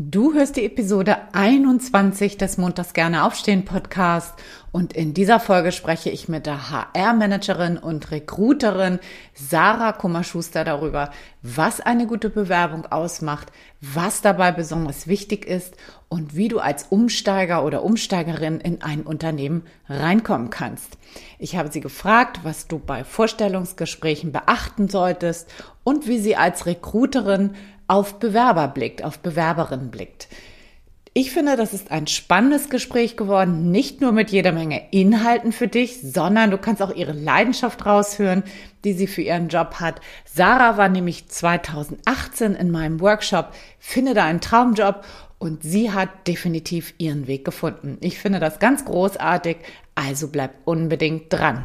Du hörst die Episode 21 des Montags gerne aufstehen Podcast und in dieser Folge spreche ich mit der HR-Managerin und Recruiterin Sarah Kummerschuster darüber, was eine gute Bewerbung ausmacht, was dabei besonders wichtig ist und wie du als Umsteiger oder Umsteigerin in ein Unternehmen reinkommen kannst. Ich habe sie gefragt, was du bei Vorstellungsgesprächen beachten solltest und wie sie als Recruiterin auf Bewerber blickt, auf Bewerberinnen blickt. Ich finde, das ist ein spannendes Gespräch geworden, nicht nur mit jeder Menge Inhalten für dich, sondern du kannst auch ihre Leidenschaft raushören, die sie für ihren Job hat. Sarah war nämlich 2018 in meinem Workshop Finde da einen Traumjob und sie hat definitiv ihren Weg gefunden. Ich finde das ganz großartig, also bleib unbedingt dran.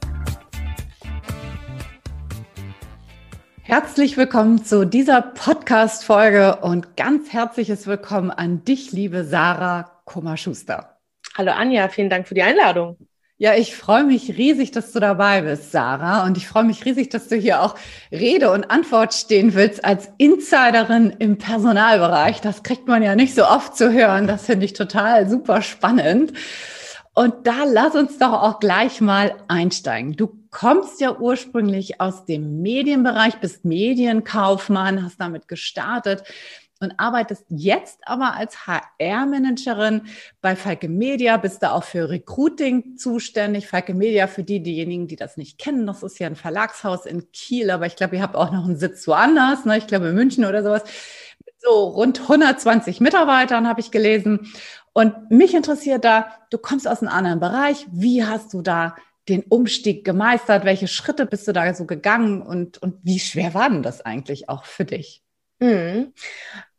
Herzlich willkommen zu dieser Podcast-Folge und ganz herzliches Willkommen an dich, liebe Sarah Kummerschuster. Hallo Anja, vielen Dank für die Einladung. Ja, ich freue mich riesig, dass du dabei bist, Sarah. Und ich freue mich riesig, dass du hier auch Rede und Antwort stehen willst als Insiderin im Personalbereich. Das kriegt man ja nicht so oft zu hören. Das finde ich total super spannend. Und da lass uns doch auch gleich mal einsteigen. Du kommst ja ursprünglich aus dem Medienbereich, bist Medienkaufmann, hast damit gestartet und arbeitest jetzt aber als HR-Managerin bei Falke Media, bist da auch für Recruiting zuständig. Falke Media, für die, diejenigen, die das nicht kennen, das ist ja ein Verlagshaus in Kiel, aber ich glaube, ihr habt auch noch einen Sitz woanders, ne? ich glaube in München oder sowas. So rund 120 Mitarbeitern habe ich gelesen. Und mich interessiert da, du kommst aus einem anderen Bereich. Wie hast du da den Umstieg gemeistert? Welche Schritte bist du da so gegangen? Und, und wie schwer war denn das eigentlich auch für dich? Mhm.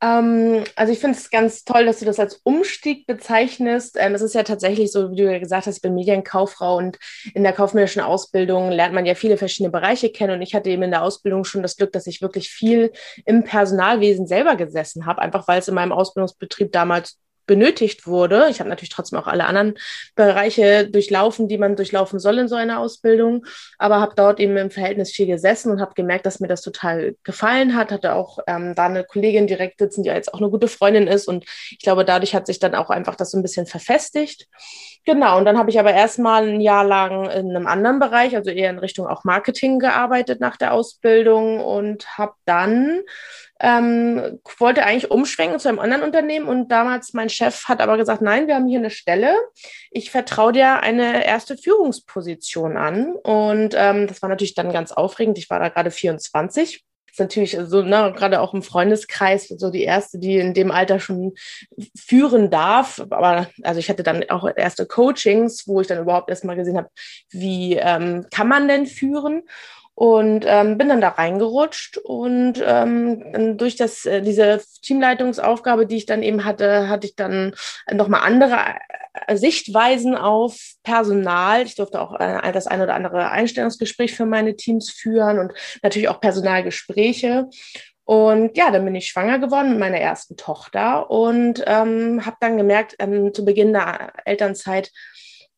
Ähm, also ich finde es ganz toll, dass du das als Umstieg bezeichnest. Ähm, es ist ja tatsächlich so, wie du ja gesagt hast, ich bin Medienkauffrau und in der kaufmännischen Ausbildung lernt man ja viele verschiedene Bereiche kennen. Und ich hatte eben in der Ausbildung schon das Glück, dass ich wirklich viel im Personalwesen selber gesessen habe, einfach weil es in meinem Ausbildungsbetrieb damals benötigt wurde. Ich habe natürlich trotzdem auch alle anderen Bereiche durchlaufen, die man durchlaufen soll in so einer Ausbildung, aber habe dort eben im Verhältnis viel gesessen und habe gemerkt, dass mir das total gefallen hat. Hatte auch ähm, da eine Kollegin direkt sitzen, die jetzt auch eine gute Freundin ist und ich glaube, dadurch hat sich dann auch einfach das so ein bisschen verfestigt. Genau, und dann habe ich aber erstmal ein Jahr lang in einem anderen Bereich, also eher in Richtung auch Marketing gearbeitet nach der Ausbildung und habe dann ähm, wollte eigentlich umschwenken zu einem anderen Unternehmen und damals mein Chef hat aber gesagt, nein, wir haben hier eine Stelle. Ich vertraue dir eine erste Führungsposition an und ähm, das war natürlich dann ganz aufregend. Ich war da gerade 24 ist natürlich so, ne, gerade auch im Freundeskreis so die erste, die in dem Alter schon führen darf. Aber also ich hatte dann auch erste Coachings, wo ich dann überhaupt erstmal gesehen habe, wie ähm, kann man denn führen? und ähm, bin dann da reingerutscht und ähm, durch das äh, diese Teamleitungsaufgabe, die ich dann eben hatte, hatte ich dann nochmal andere Sichtweisen auf Personal. Ich durfte auch äh, das ein oder andere Einstellungsgespräch für meine Teams führen und natürlich auch Personalgespräche. Und ja, dann bin ich schwanger geworden mit meiner ersten Tochter und ähm, habe dann gemerkt, ähm, zu Beginn der Elternzeit,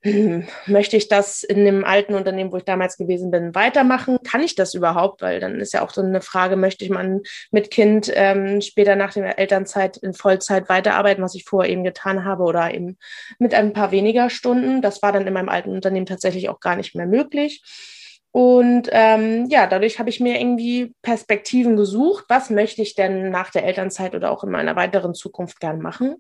möchte ich das in dem alten Unternehmen, wo ich damals gewesen bin, weitermachen? Kann ich das überhaupt? Weil dann ist ja auch so eine Frage, möchte ich man mit Kind ähm, später nach der Elternzeit in Vollzeit weiterarbeiten, was ich vorher eben getan habe, oder eben mit ein paar weniger Stunden. Das war dann in meinem alten Unternehmen tatsächlich auch gar nicht mehr möglich. Und ähm, ja, dadurch habe ich mir irgendwie Perspektiven gesucht. Was möchte ich denn nach der Elternzeit oder auch in meiner weiteren Zukunft gern machen?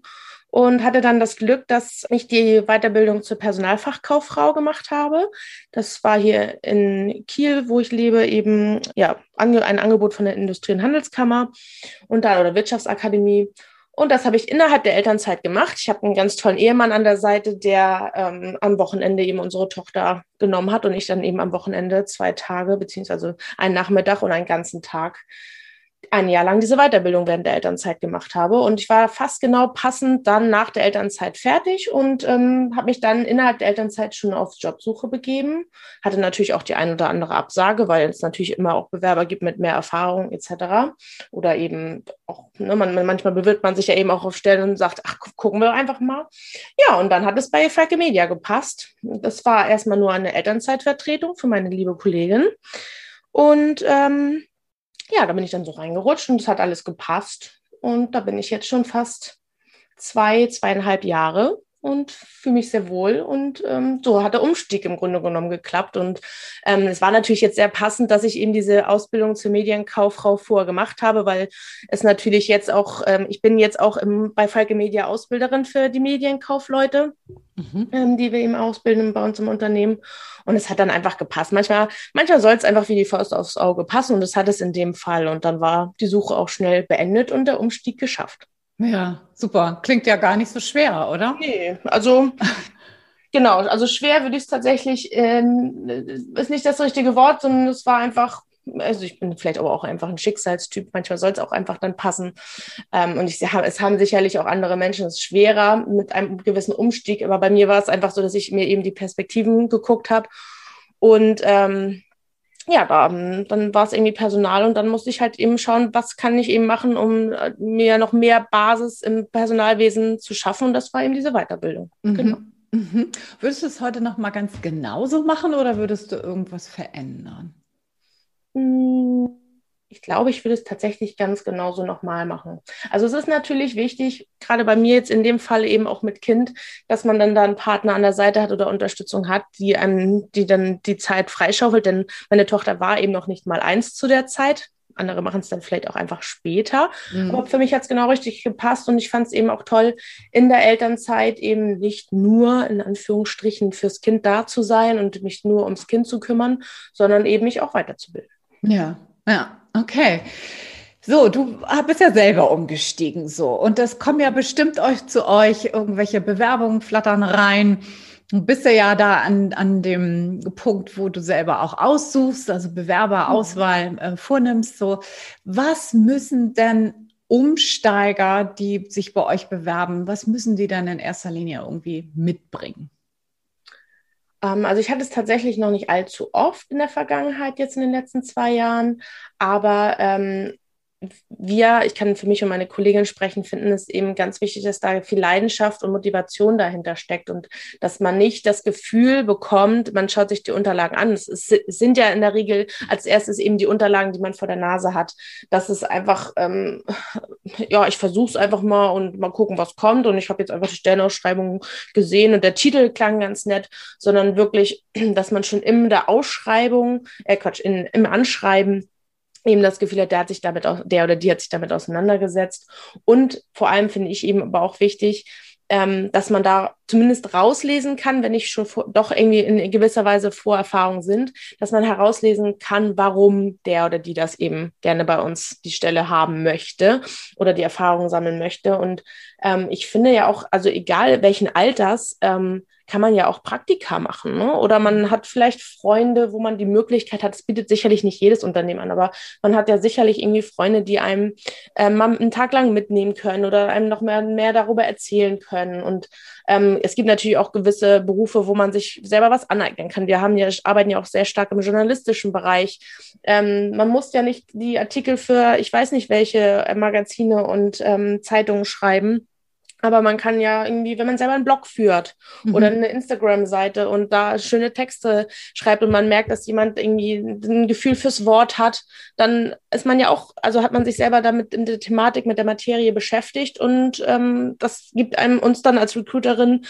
Und hatte dann das Glück, dass ich die Weiterbildung zur Personalfachkauffrau gemacht habe. Das war hier in Kiel, wo ich lebe, eben ja ein Angebot von der Industrie- und Handelskammer und da oder Wirtschaftsakademie. Und das habe ich innerhalb der Elternzeit gemacht. Ich habe einen ganz tollen Ehemann an der Seite, der ähm, am Wochenende eben unsere Tochter genommen hat und ich dann eben am Wochenende zwei Tage beziehungsweise einen Nachmittag und einen ganzen Tag ein Jahr lang diese Weiterbildung während der Elternzeit gemacht habe. Und ich war fast genau passend dann nach der Elternzeit fertig und ähm, habe mich dann innerhalb der Elternzeit schon auf Jobsuche begeben. Hatte natürlich auch die ein oder andere Absage, weil es natürlich immer auch Bewerber gibt mit mehr Erfahrung etc. Oder eben auch, ne, man, manchmal bewirbt man sich ja eben auch auf Stellen und sagt, ach, gucken wir einfach mal. Ja, und dann hat es bei Fracke Media gepasst. Das war erstmal nur eine Elternzeitvertretung für meine liebe Kollegin. Und ähm, ja, da bin ich dann so reingerutscht und es hat alles gepasst. Und da bin ich jetzt schon fast zwei, zweieinhalb Jahre und fühle mich sehr wohl. Und ähm, so hat der Umstieg im Grunde genommen geklappt. Und ähm, es war natürlich jetzt sehr passend, dass ich eben diese Ausbildung zur Medienkauffrau vorher gemacht habe, weil es natürlich jetzt auch, ähm, ich bin jetzt auch im, bei Falke Media Ausbilderin für die Medienkaufleute, mhm. ähm, die wir eben ausbilden bei uns im Unternehmen. Und es hat dann einfach gepasst. Manchmal, manchmal soll es einfach wie die Faust aufs Auge passen und das hat es in dem Fall. Und dann war die Suche auch schnell beendet und der Umstieg geschafft. Ja, super. Klingt ja gar nicht so schwer, oder? Nee, also genau, also schwer würde ich es tatsächlich, ähm, ist nicht das richtige Wort, sondern es war einfach, also ich bin vielleicht aber auch einfach ein Schicksalstyp, manchmal soll es auch einfach dann passen. Ähm, und ich, es haben sicherlich auch andere Menschen es schwerer mit einem gewissen Umstieg, aber bei mir war es einfach so, dass ich mir eben die Perspektiven geguckt habe und ähm, ja, da, dann war es irgendwie Personal und dann musste ich halt eben schauen, was kann ich eben machen, um äh, mir noch mehr Basis im Personalwesen zu schaffen. Und das war eben diese Weiterbildung. Mhm. Genau. Mhm. Würdest du es heute noch mal ganz genauso machen oder würdest du irgendwas verändern? Mhm ich glaube, ich würde es tatsächlich ganz genauso nochmal machen. Also es ist natürlich wichtig, gerade bei mir jetzt in dem Fall eben auch mit Kind, dass man dann da einen Partner an der Seite hat oder Unterstützung hat, die einem, die dann die Zeit freischaufelt. Denn meine Tochter war eben noch nicht mal eins zu der Zeit. Andere machen es dann vielleicht auch einfach später. Mhm. Aber für mich hat es genau richtig gepasst und ich fand es eben auch toll, in der Elternzeit eben nicht nur in Anführungsstrichen fürs Kind da zu sein und mich nur ums Kind zu kümmern, sondern eben mich auch weiterzubilden. Ja, ja, okay. So, du bist ja selber umgestiegen so und das kommen ja bestimmt euch zu euch irgendwelche Bewerbungen flattern rein. Du bist ja, ja da an, an dem Punkt, wo du selber auch aussuchst, also Bewerberauswahl äh, vornimmst. So, was müssen denn Umsteiger, die sich bei euch bewerben, was müssen die dann in erster Linie irgendwie mitbringen? Ähm, also ich hatte es tatsächlich noch nicht allzu oft in der Vergangenheit, jetzt in den letzten zwei Jahren, aber ähm, wir, ich kann für mich und meine Kollegin sprechen, finden es eben ganz wichtig, dass da viel Leidenschaft und Motivation dahinter steckt und dass man nicht das Gefühl bekommt, man schaut sich die Unterlagen an. Es, sind ja in der Regel als erstes eben die Unterlagen, die man vor der Nase hat. Das ist einfach, ähm, ja, ich versuche es einfach mal und mal gucken, was kommt. Und ich habe jetzt einfach die Stellenausschreibung gesehen und der Titel klang ganz nett, sondern wirklich, dass man schon in der Ausschreibung, äh Quatsch, in, im Anschreiben eben das Gefühl hat, der hat sich damit der oder die hat sich damit auseinandergesetzt. Und vor allem finde ich eben aber auch wichtig, ähm, dass man da zumindest rauslesen kann, wenn nicht schon vor, doch irgendwie in gewisser Weise Vorerfahrungen sind, dass man herauslesen kann, warum der oder die das eben gerne bei uns die Stelle haben möchte oder die Erfahrung sammeln möchte. Und ähm, ich finde ja auch, also egal welchen Alters, ähm, kann man ja auch Praktika machen. Ne? Oder man hat vielleicht Freunde, wo man die Möglichkeit hat, es bietet sicherlich nicht jedes Unternehmen an, aber man hat ja sicherlich irgendwie Freunde, die einem äh, mal einen Tag lang mitnehmen können oder einem noch mehr, mehr darüber erzählen können. Und ähm, es gibt natürlich auch gewisse Berufe, wo man sich selber was aneignen kann. Wir haben ja, arbeiten ja auch sehr stark im journalistischen Bereich. Ähm, man muss ja nicht die Artikel für, ich weiß nicht welche äh, Magazine und ähm, Zeitungen schreiben aber man kann ja irgendwie, wenn man selber einen Blog führt mhm. oder eine Instagram-Seite und da schöne Texte schreibt und man merkt, dass jemand irgendwie ein Gefühl fürs Wort hat, dann ist man ja auch, also hat man sich selber damit in der Thematik, mit der Materie beschäftigt und ähm, das gibt einem uns dann als Recruiterin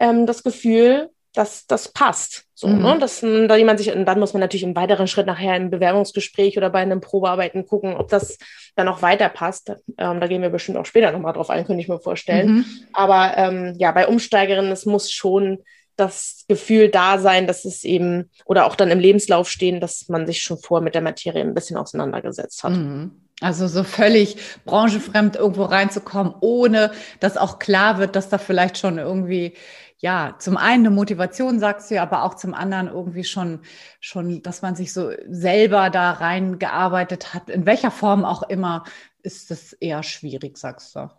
ähm, das Gefühl, dass das passt. So, mhm. ne? dass da jemand sich, und dann muss man natürlich im weiteren Schritt nachher im Bewerbungsgespräch oder bei einem Probearbeiten gucken, ob das dann auch weiter passt. Ähm, da gehen wir bestimmt auch später nochmal drauf ein, könnte ich mir vorstellen. Mhm. Aber ähm, ja, bei Umsteigerinnen, es muss schon das Gefühl da sein, dass es eben, oder auch dann im Lebenslauf stehen, dass man sich schon vor mit der Materie ein bisschen auseinandergesetzt hat. Mhm. Also so völlig branchenfremd irgendwo reinzukommen, ohne dass auch klar wird, dass da vielleicht schon irgendwie ja, zum einen eine Motivation, sagst du ja, aber auch zum anderen irgendwie schon, schon, dass man sich so selber da reingearbeitet hat, in welcher Form auch immer, ist das eher schwierig, sagst du.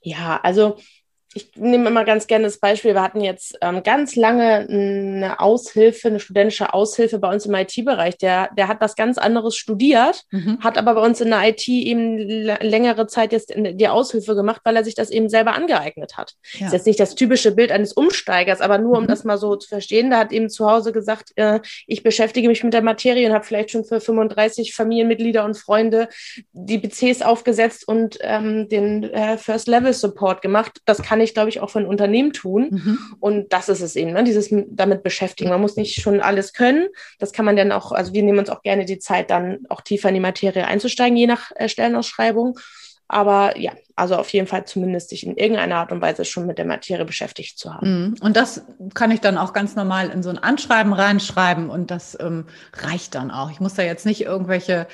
Ja, also ich nehme immer ganz gerne das Beispiel, wir hatten jetzt ähm, ganz lange eine Aushilfe, eine studentische Aushilfe bei uns im IT-Bereich. Der, der hat was ganz anderes studiert, mhm. hat aber bei uns in der IT eben längere Zeit jetzt die Aushilfe gemacht, weil er sich das eben selber angeeignet hat. Ja. Das ist jetzt nicht das typische Bild eines Umsteigers, aber nur um mhm. das mal so zu verstehen, da hat eben zu Hause gesagt, äh, ich beschäftige mich mit der Materie und habe vielleicht schon für 35 Familienmitglieder und Freunde die PCs aufgesetzt und ähm, den äh, First-Level-Support gemacht. Das kann ich ich, glaube ich, auch für ein Unternehmen tun. Mhm. Und das ist es eben, ne? dieses damit beschäftigen. Man muss nicht schon alles können. Das kann man dann auch, also wir nehmen uns auch gerne die Zeit, dann auch tiefer in die Materie einzusteigen, je nach äh, Stellenausschreibung. Aber ja, also auf jeden Fall zumindest sich in irgendeiner Art und Weise schon mit der Materie beschäftigt zu haben. Mhm. Und das kann ich dann auch ganz normal in so ein Anschreiben reinschreiben und das ähm, reicht dann auch. Ich muss da jetzt nicht irgendwelche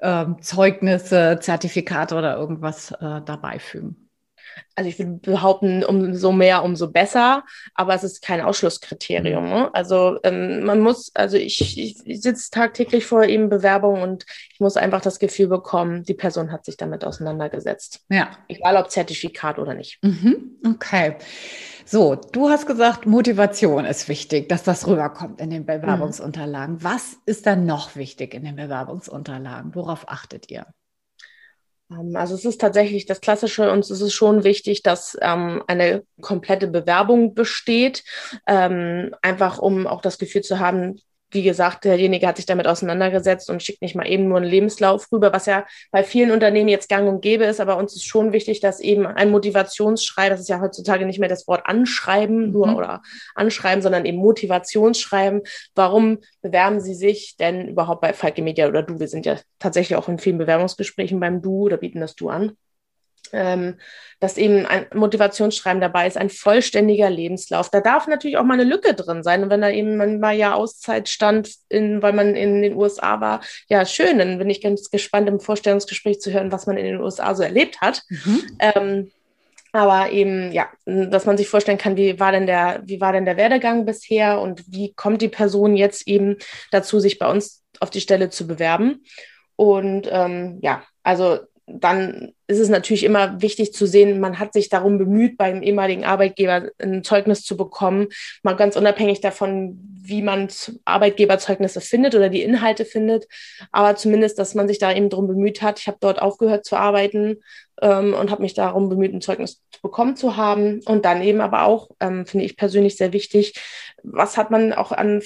ähm, Zeugnisse, Zertifikate oder irgendwas äh, dabei fügen also ich würde behaupten, umso mehr, umso besser, aber es ist kein Ausschlusskriterium. Ne? Also ähm, man muss, also ich, ich sitze tagtäglich vor eben Bewerbungen und ich muss einfach das Gefühl bekommen, die Person hat sich damit auseinandergesetzt. Ja. Egal ob Zertifikat oder nicht. Mhm. Okay. So, du hast gesagt, Motivation ist wichtig, dass das rüberkommt in den Bewerbungsunterlagen. Mhm. Was ist dann noch wichtig in den Bewerbungsunterlagen? Worauf achtet ihr? Ähm, also es ist tatsächlich das Klassische und es ist schon wichtig, dass ähm, eine komplette Bewerbung besteht, ähm, einfach um auch das Gefühl zu haben, wie gesagt, derjenige hat sich damit auseinandergesetzt und schickt nicht mal eben nur einen Lebenslauf rüber, was ja bei vielen Unternehmen jetzt gang und gäbe ist. Aber uns ist schon wichtig, dass eben ein Motivationsschreiben, das ist ja heutzutage nicht mehr das Wort Anschreiben mhm. nur oder Anschreiben, sondern eben Motivationsschreiben. Warum bewerben Sie sich denn überhaupt bei Falke Media oder du? Wir sind ja tatsächlich auch in vielen Bewerbungsgesprächen beim Du oder bieten das Du an ähm, dass eben ein Motivationsschreiben dabei ist, ein vollständiger Lebenslauf. Da darf natürlich auch mal eine Lücke drin sein. Und wenn da eben mal ja Auszeit stand, in, weil man in den USA war, ja, schön. Dann bin ich ganz gespannt, im Vorstellungsgespräch zu hören, was man in den USA so erlebt hat. Mhm. Ähm, aber eben, ja, dass man sich vorstellen kann, wie war denn der, wie war denn der Werdegang bisher und wie kommt die Person jetzt eben dazu, sich bei uns auf die Stelle zu bewerben? Und ähm, ja, also dann ist es natürlich immer wichtig zu sehen, man hat sich darum bemüht, beim ehemaligen Arbeitgeber ein Zeugnis zu bekommen, mal ganz unabhängig davon, wie man Arbeitgeberzeugnisse findet oder die Inhalte findet, aber zumindest, dass man sich da eben darum bemüht hat. Ich habe dort aufgehört zu arbeiten ähm, und habe mich darum bemüht, ein Zeugnis bekommen zu haben. Und dann eben aber auch, ähm, finde ich persönlich sehr wichtig, was hat man auch an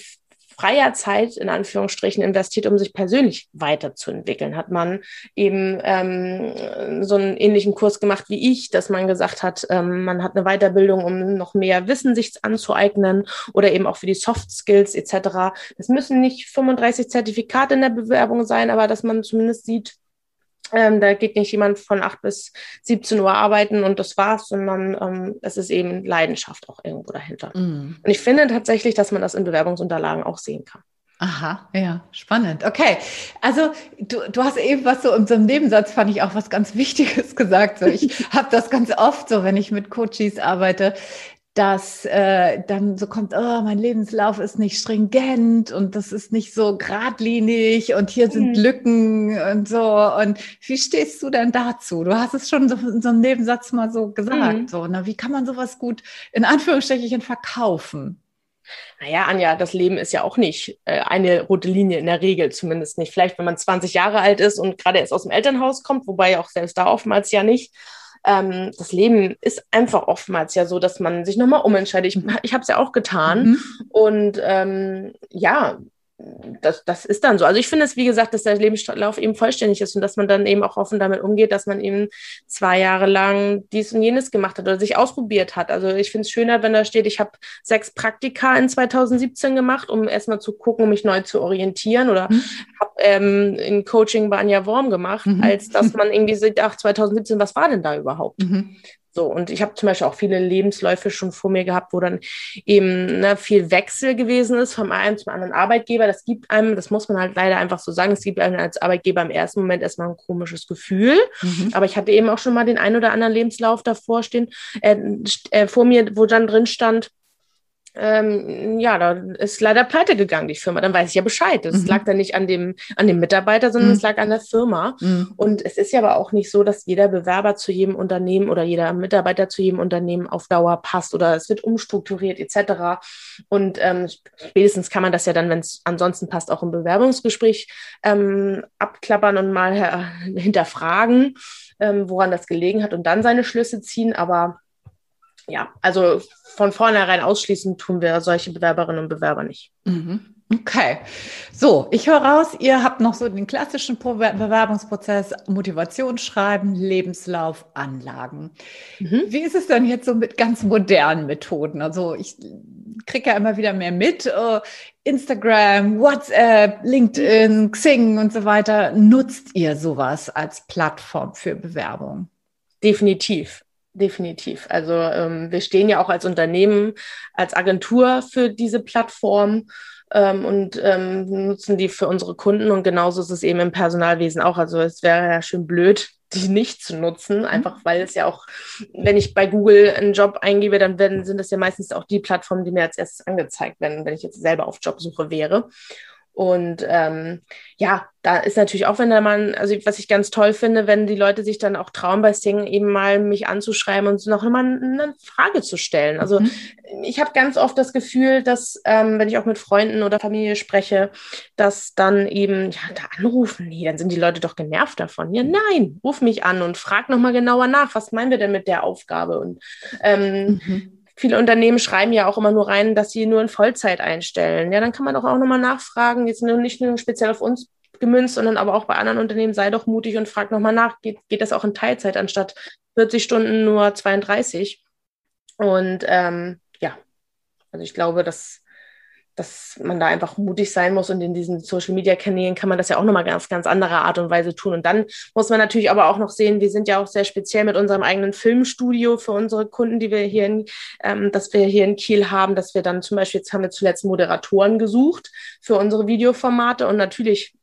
freier Zeit in Anführungsstrichen investiert, um sich persönlich weiterzuentwickeln? Hat man eben ähm, so einen ähnlichen Kurs gemacht wie ich, dass man gesagt hat, ähm, man hat eine Weiterbildung, um noch mehr Wissen sich anzueignen oder eben auch für die Soft Skills etc. Das müssen nicht 35 Zertifikate in der Bewerbung sein, aber dass man zumindest sieht, ähm, da geht nicht jemand von 8 bis 17 Uhr arbeiten und das war's, sondern ähm, es ist eben Leidenschaft auch irgendwo dahinter. Mm. Und ich finde tatsächlich, dass man das in Bewerbungsunterlagen auch sehen kann. Aha, ja, spannend. Okay, also du, du hast eben was so in so einem Nebensatz, fand ich auch was ganz Wichtiges gesagt. So, ich habe das ganz oft so, wenn ich mit Coaches arbeite, dass äh, dann so kommt, oh, mein Lebenslauf ist nicht stringent und das ist nicht so geradlinig und hier sind mhm. Lücken und so. Und wie stehst du denn dazu? Du hast es schon so in so einem Nebensatz mal so gesagt. Mhm. So, na, wie kann man sowas gut in Anführungsstrichen verkaufen? Naja, Anja, das Leben ist ja auch nicht äh, eine rote Linie in der Regel, zumindest nicht. Vielleicht, wenn man 20 Jahre alt ist und gerade erst aus dem Elternhaus kommt, wobei auch selbst da oftmals ja nicht ähm, das Leben ist einfach oftmals ja so, dass man sich nochmal umentscheidet. Ich, ich habe es ja auch getan. Mhm. Und ähm, ja, das, das ist dann so. Also ich finde es, wie gesagt, dass der Lebenslauf eben vollständig ist und dass man dann eben auch offen damit umgeht, dass man eben zwei Jahre lang dies und jenes gemacht hat oder sich ausprobiert hat. Also ich finde es schöner, wenn da steht, ich habe sechs Praktika in 2017 gemacht, um erstmal zu gucken, um mich neu zu orientieren oder mhm. habe ähm, ein Coaching bei Anja Worm gemacht, mhm. als dass man irgendwie sieht, ach, 2017, was war denn da überhaupt? Mhm. So, und ich habe zum Beispiel auch viele Lebensläufe schon vor mir gehabt, wo dann eben ne, viel Wechsel gewesen ist vom einen zum anderen Arbeitgeber. Das gibt einem, das muss man halt leider einfach so sagen, es gibt einem als Arbeitgeber im ersten Moment erstmal ein komisches Gefühl. Mhm. Aber ich hatte eben auch schon mal den einen oder anderen Lebenslauf davor stehen, äh, äh, vor mir, wo dann drin stand, ähm, ja, da ist leider pleite gegangen, die Firma. Dann weiß ich ja Bescheid. Das mhm. lag dann nicht an dem, an dem Mitarbeiter, sondern mhm. es lag an der Firma. Mhm. Und es ist ja aber auch nicht so, dass jeder Bewerber zu jedem Unternehmen oder jeder Mitarbeiter zu jedem Unternehmen auf Dauer passt oder es wird umstrukturiert etc. Und ähm, spätestens kann man das ja dann, wenn es ansonsten passt, auch im Bewerbungsgespräch ähm, abklappern und mal äh, hinterfragen, ähm, woran das gelegen hat und dann seine Schlüsse ziehen. Aber ja, also von vornherein ausschließen tun wir solche Bewerberinnen und Bewerber nicht. Mhm. Okay. So, ich höre raus, ihr habt noch so den klassischen Bewerbungsprozess, Motivationsschreiben, Lebenslauf, Anlagen. Mhm. Wie ist es denn jetzt so mit ganz modernen Methoden? Also ich kriege ja immer wieder mehr mit. Uh, Instagram, WhatsApp, LinkedIn, Xing und so weiter. Nutzt ihr sowas als Plattform für Bewerbung? Definitiv. Definitiv. Also ähm, wir stehen ja auch als Unternehmen, als Agentur für diese Plattform ähm, und ähm, nutzen die für unsere Kunden. Und genauso ist es eben im Personalwesen auch. Also es wäre ja schön blöd, die nicht zu nutzen, mhm. einfach weil es ja auch, wenn ich bei Google einen Job eingebe, dann werden, sind das ja meistens auch die Plattformen, die mir als erstes angezeigt werden, wenn ich jetzt selber auf Jobsuche wäre. Und ähm, ja, da ist natürlich auch, wenn der Mann, also was ich ganz toll finde, wenn die Leute sich dann auch trauen bei Sing eben mal mich anzuschreiben und noch mal eine Frage zu stellen. Also mhm. ich habe ganz oft das Gefühl, dass ähm, wenn ich auch mit Freunden oder Familie spreche, dass dann eben, ja, da anrufen, nee, dann sind die Leute doch genervt davon. Ja, nein, ruf mich an und frag noch mal genauer nach, was meinen wir denn mit der Aufgabe? Und ähm, mhm viele Unternehmen schreiben ja auch immer nur rein, dass sie nur in Vollzeit einstellen. Ja, dann kann man doch auch nochmal nachfragen, jetzt nicht nur speziell auf uns gemünzt, sondern aber auch bei anderen Unternehmen, sei doch mutig und frag nochmal nach, geht, geht das auch in Teilzeit anstatt 40 Stunden nur 32? Und ähm, ja, also ich glaube, dass dass man da einfach mutig sein muss und in diesen Social Media Kanälen kann man das ja auch nochmal ganz, ganz andere Art und Weise tun. Und dann muss man natürlich aber auch noch sehen, wir sind ja auch sehr speziell mit unserem eigenen Filmstudio für unsere Kunden, die wir hier in, ähm, dass wir hier in Kiel haben, dass wir dann zum Beispiel, jetzt haben wir zuletzt Moderatoren gesucht für unsere Videoformate und natürlich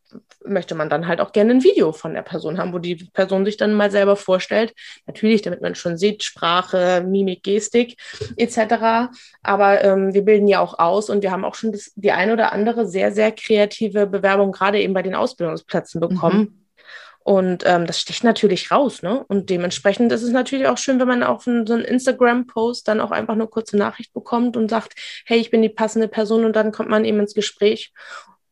möchte man dann halt auch gerne ein Video von der Person haben, wo die Person sich dann mal selber vorstellt. Natürlich, damit man schon sieht, Sprache, Mimik, Gestik etc. Aber ähm, wir bilden ja auch aus und wir haben auch schon das, die ein oder andere sehr, sehr kreative Bewerbung gerade eben bei den Ausbildungsplätzen bekommen. Mhm. Und ähm, das sticht natürlich raus, ne? Und dementsprechend ist es natürlich auch schön, wenn man auf einen, so einen Instagram-Post dann auch einfach eine kurze Nachricht bekommt und sagt, hey, ich bin die passende Person und dann kommt man eben ins Gespräch.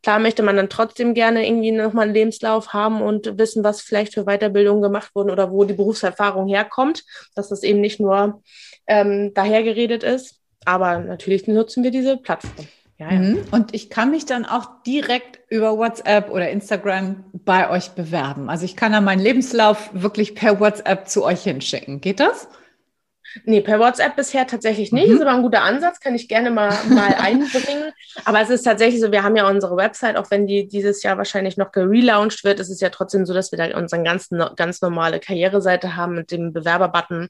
Klar möchte man dann trotzdem gerne irgendwie nochmal einen Lebenslauf haben und wissen, was vielleicht für Weiterbildungen gemacht wurden oder wo die Berufserfahrung herkommt, dass das eben nicht nur ähm, dahergeredet ist. Aber natürlich nutzen wir diese Plattform. Ja, ja. Mhm. Und ich kann mich dann auch direkt über WhatsApp oder Instagram bei euch bewerben. Also ich kann dann meinen Lebenslauf wirklich per WhatsApp zu euch hinschicken. Geht das? Nee, per WhatsApp bisher tatsächlich nicht. Mhm. Ist aber ein guter Ansatz, kann ich gerne mal, mal einbringen. Aber es ist tatsächlich so, wir haben ja unsere Website, auch wenn die dieses Jahr wahrscheinlich noch gelauncht wird, ist es ja trotzdem so, dass wir da unsere ganz, ganz normale Karriereseite haben mit dem Bewerberbutton.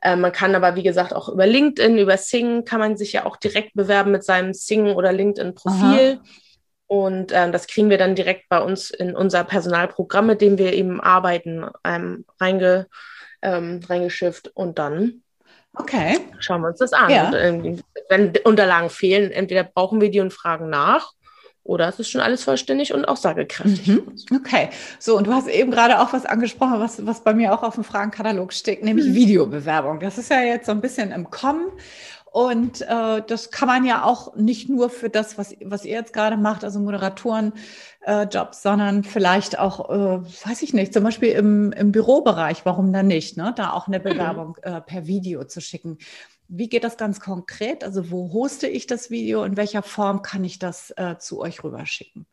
Äh, man kann aber, wie gesagt, auch über LinkedIn, über Sing kann man sich ja auch direkt bewerben mit seinem Sing- oder LinkedIn-Profil. Und ähm, das kriegen wir dann direkt bei uns in unser Personalprogramm, mit dem wir eben arbeiten, ähm, reinge, ähm, reingeschifft und dann Okay. Schauen wir uns das an. Ja. Und, wenn Unterlagen fehlen, entweder brauchen wir die und fragen nach oder es ist schon alles vollständig und aussagekräftig. Mhm. Okay, so und du hast eben gerade auch was angesprochen, was, was bei mir auch auf dem Fragenkatalog steht, nämlich mhm. Videobewerbung. Das ist ja jetzt so ein bisschen im Kommen und äh, das kann man ja auch nicht nur für das, was, was ihr jetzt gerade macht, also Moderatorenjobs, äh, sondern vielleicht auch, äh, weiß ich nicht, zum Beispiel im, im Bürobereich, warum dann nicht, ne? da auch eine mhm. Bewerbung äh, per Video zu schicken. Wie geht das ganz konkret? Also wo hoste ich das Video? In welcher Form kann ich das äh, zu euch rüberschicken?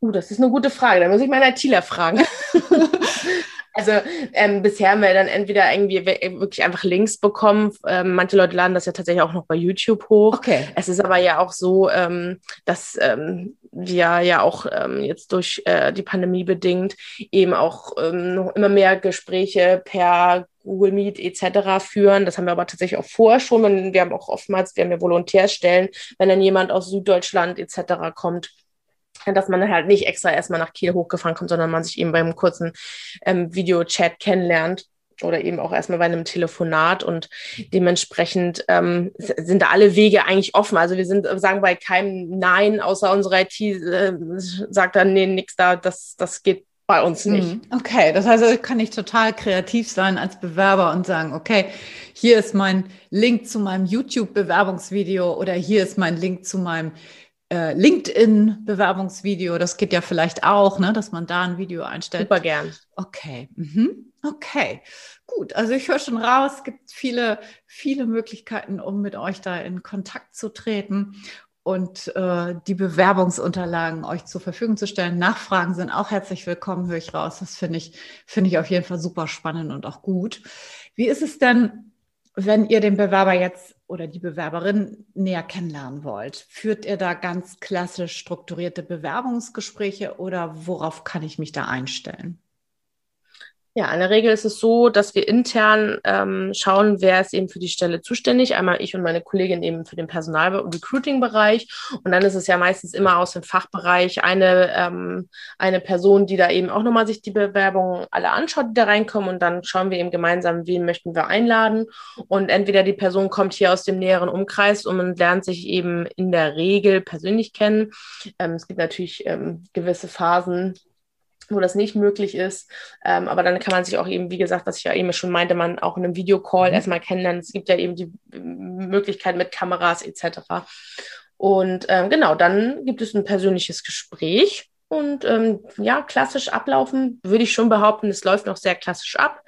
Uh, das ist eine gute Frage. Da muss ich meinen ITler fragen. Also ähm, bisher haben wir dann entweder irgendwie wirklich einfach Links bekommen. Ähm, manche Leute laden das ja tatsächlich auch noch bei YouTube hoch. Okay. Es ist aber ja auch so, ähm, dass ähm, wir ja auch ähm, jetzt durch äh, die Pandemie bedingt eben auch ähm, noch immer mehr Gespräche per Google Meet etc. führen. Das haben wir aber tatsächlich auch vorher schon. Und wir haben auch oftmals, wir haben ja Volontärstellen, wenn dann jemand aus Süddeutschland etc. kommt, dass man halt nicht extra erstmal nach Kiel hochgefahren kommt, sondern man sich eben beim kurzen ähm, Videochat kennenlernt. oder eben auch erstmal bei einem Telefonat und dementsprechend ähm, sind da alle Wege eigentlich offen. Also wir sind, sagen bei keinem Nein, außer unsere IT äh, sagt dann, nee, nix da, das, das geht bei uns nicht. Hm, okay, das heißt, kann ich total kreativ sein als Bewerber und sagen, okay, hier ist mein Link zu meinem YouTube-Bewerbungsvideo oder hier ist mein Link zu meinem äh, LinkedIn-Bewerbungsvideo. Das geht ja vielleicht auch, ne, dass man da ein Video einstellt. Super gern. Okay. Mhm. Okay. Gut. Also ich höre schon raus, es gibt viele, viele Möglichkeiten, um mit euch da in Kontakt zu treten und äh, die Bewerbungsunterlagen euch zur Verfügung zu stellen. Nachfragen sind auch herzlich willkommen, höre ich raus. Das finde ich, finde ich auf jeden Fall super spannend und auch gut. Wie ist es denn, wenn ihr den Bewerber jetzt oder die Bewerberin näher kennenlernen wollt? Führt ihr da ganz klassisch strukturierte Bewerbungsgespräche oder worauf kann ich mich da einstellen? Ja, in der Regel ist es so, dass wir intern ähm, schauen, wer ist eben für die Stelle zuständig. Einmal ich und meine Kollegin eben für den Personal- und Recruiting-Bereich. Und dann ist es ja meistens immer aus dem Fachbereich eine, ähm, eine Person, die da eben auch nochmal sich die Bewerbungen alle anschaut, die da reinkommen. Und dann schauen wir eben gemeinsam, wen möchten wir einladen. Und entweder die Person kommt hier aus dem näheren Umkreis und lernt sich eben in der Regel persönlich kennen. Ähm, es gibt natürlich ähm, gewisse Phasen, wo das nicht möglich ist. Ähm, aber dann kann man sich auch eben, wie gesagt, was ich ja eben schon meinte, man auch in einem Videocall mhm. erstmal kennenlernen. Es gibt ja eben die Möglichkeit mit Kameras etc. Und ähm, genau, dann gibt es ein persönliches Gespräch. Und ähm, ja, klassisch ablaufen, würde ich schon behaupten, es läuft noch sehr klassisch ab.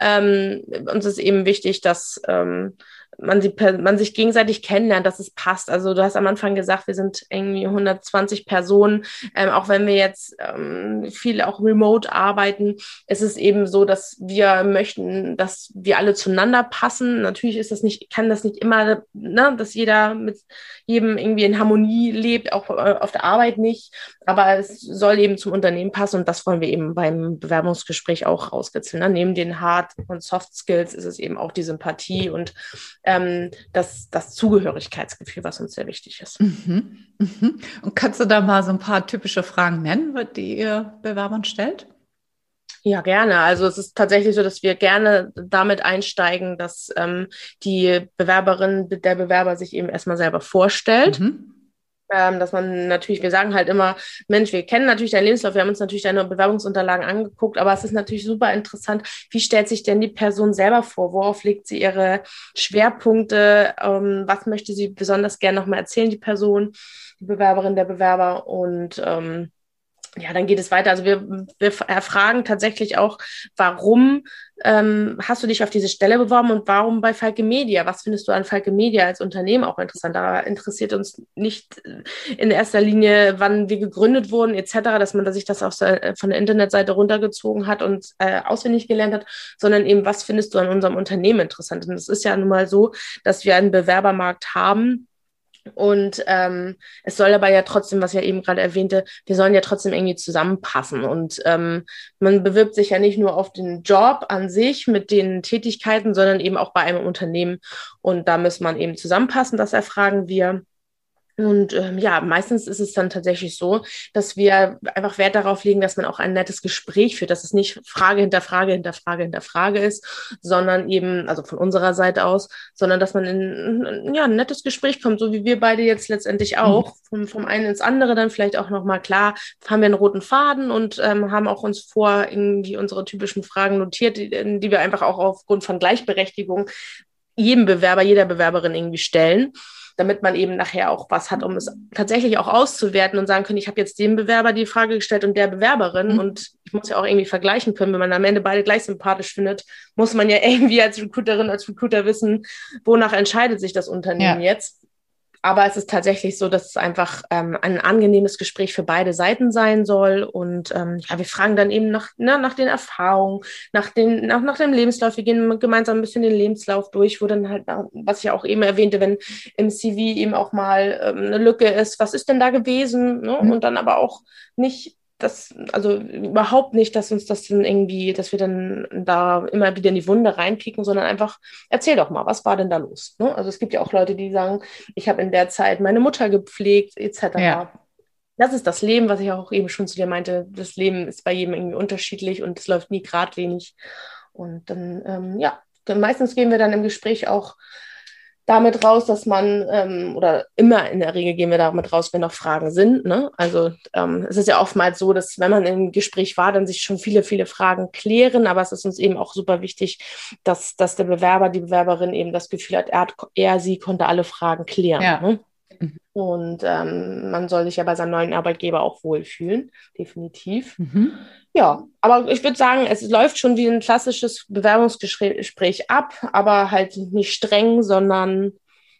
Ähm, uns ist eben wichtig, dass ähm, man, sie, man sich gegenseitig kennenlernt, dass es passt. Also du hast am Anfang gesagt, wir sind irgendwie 120 Personen. Ähm, auch wenn wir jetzt ähm, viel auch remote arbeiten, ist es eben so, dass wir möchten, dass wir alle zueinander passen. Natürlich ist das nicht, kann das nicht immer, ne, dass jeder mit jedem irgendwie in Harmonie lebt, auch äh, auf der Arbeit nicht. Aber es soll eben zum Unternehmen passen und das wollen wir eben beim Bewerbungsgespräch auch rauskitzeln. Ne? Neben den Hard- und Soft Skills ist es eben auch die Sympathie und ähm, das, das Zugehörigkeitsgefühl, was uns sehr wichtig ist. Mhm. Mhm. Und kannst du da mal so ein paar typische Fragen nennen, die ihr Bewerbern stellt? Ja, gerne. Also es ist tatsächlich so, dass wir gerne damit einsteigen, dass ähm, die Bewerberin, der Bewerber sich eben erstmal selber vorstellt. Mhm. Ähm, dass man natürlich, wir sagen halt immer, Mensch, wir kennen natürlich deinen Lebenslauf, wir haben uns natürlich deine Bewerbungsunterlagen angeguckt, aber es ist natürlich super interessant, wie stellt sich denn die Person selber vor? Worauf legt sie ihre Schwerpunkte? Ähm, was möchte sie besonders gerne nochmal erzählen, die Person, die Bewerberin, der Bewerber? Und ähm, ja, dann geht es weiter. Also wir, wir erfragen tatsächlich auch, warum ähm, hast du dich auf diese Stelle beworben und warum bei Falke Media? Was findest du an Falke Media als Unternehmen auch interessant? Da interessiert uns nicht in erster Linie, wann wir gegründet wurden etc., dass man sich das auf der, von der Internetseite runtergezogen hat und äh, auswendig gelernt hat, sondern eben, was findest du an unserem Unternehmen interessant? Und es ist ja nun mal so, dass wir einen Bewerbermarkt haben, und ähm, es soll aber ja trotzdem, was ich ja eben gerade erwähnte, wir sollen ja trotzdem irgendwie zusammenpassen. Und ähm, man bewirbt sich ja nicht nur auf den Job an sich mit den Tätigkeiten, sondern eben auch bei einem Unternehmen. Und da muss man eben zusammenpassen, das erfragen wir. Und ähm, ja, meistens ist es dann tatsächlich so, dass wir einfach Wert darauf legen, dass man auch ein nettes Gespräch führt, dass es nicht Frage hinter Frage hinter Frage hinter Frage ist, sondern eben, also von unserer Seite aus, sondern dass man in ja, ein nettes Gespräch kommt, so wie wir beide jetzt letztendlich mhm. auch, vom, vom einen ins andere dann vielleicht auch nochmal. Klar, haben wir einen roten Faden und ähm, haben auch uns vor irgendwie unsere typischen Fragen notiert, die, die wir einfach auch aufgrund von Gleichberechtigung jedem Bewerber, jeder Bewerberin irgendwie stellen damit man eben nachher auch was hat, um es tatsächlich auch auszuwerten und sagen können, ich habe jetzt dem Bewerber die Frage gestellt und der Bewerberin mhm. und ich muss ja auch irgendwie vergleichen können, wenn man am Ende beide gleich sympathisch findet, muss man ja irgendwie als Recruiterin, als Recruiter wissen, wonach entscheidet sich das Unternehmen ja. jetzt. Aber es ist tatsächlich so, dass es einfach ähm, ein angenehmes Gespräch für beide Seiten sein soll. Und ähm, ja, wir fragen dann eben nach, ne, nach den Erfahrungen, nach, den, nach, nach dem Lebenslauf. Wir gehen gemeinsam ein bisschen den Lebenslauf durch, wo dann halt, was ich auch eben erwähnte, wenn im CV eben auch mal ähm, eine Lücke ist, was ist denn da gewesen? Ne? Mhm. Und dann aber auch nicht das, also überhaupt nicht, dass uns das dann irgendwie, dass wir dann da immer wieder in die Wunde reinpicken, sondern einfach, erzähl doch mal, was war denn da los? Ne? Also es gibt ja auch Leute, die sagen, ich habe in der Zeit meine Mutter gepflegt, etc. Ja. Das ist das Leben, was ich auch eben schon zu dir meinte. Das Leben ist bei jedem irgendwie unterschiedlich und es läuft nie geradlinig. Und dann, ähm, ja, meistens gehen wir dann im Gespräch auch damit raus, dass man, ähm, oder immer in der Regel gehen wir damit raus, wenn noch Fragen sind. Ne? Also ähm, es ist ja oftmals so, dass wenn man im Gespräch war, dann sich schon viele, viele Fragen klären, aber es ist uns eben auch super wichtig, dass, dass der Bewerber, die Bewerberin eben das Gefühl hat, er, hat, er sie konnte alle Fragen klären. Ja. Ne? Mhm. Und ähm, man soll sich ja bei seinem neuen Arbeitgeber auch wohlfühlen, definitiv. Mhm. Ja, aber ich würde sagen, es läuft schon wie ein klassisches Bewerbungsgespräch ab, aber halt nicht streng, sondern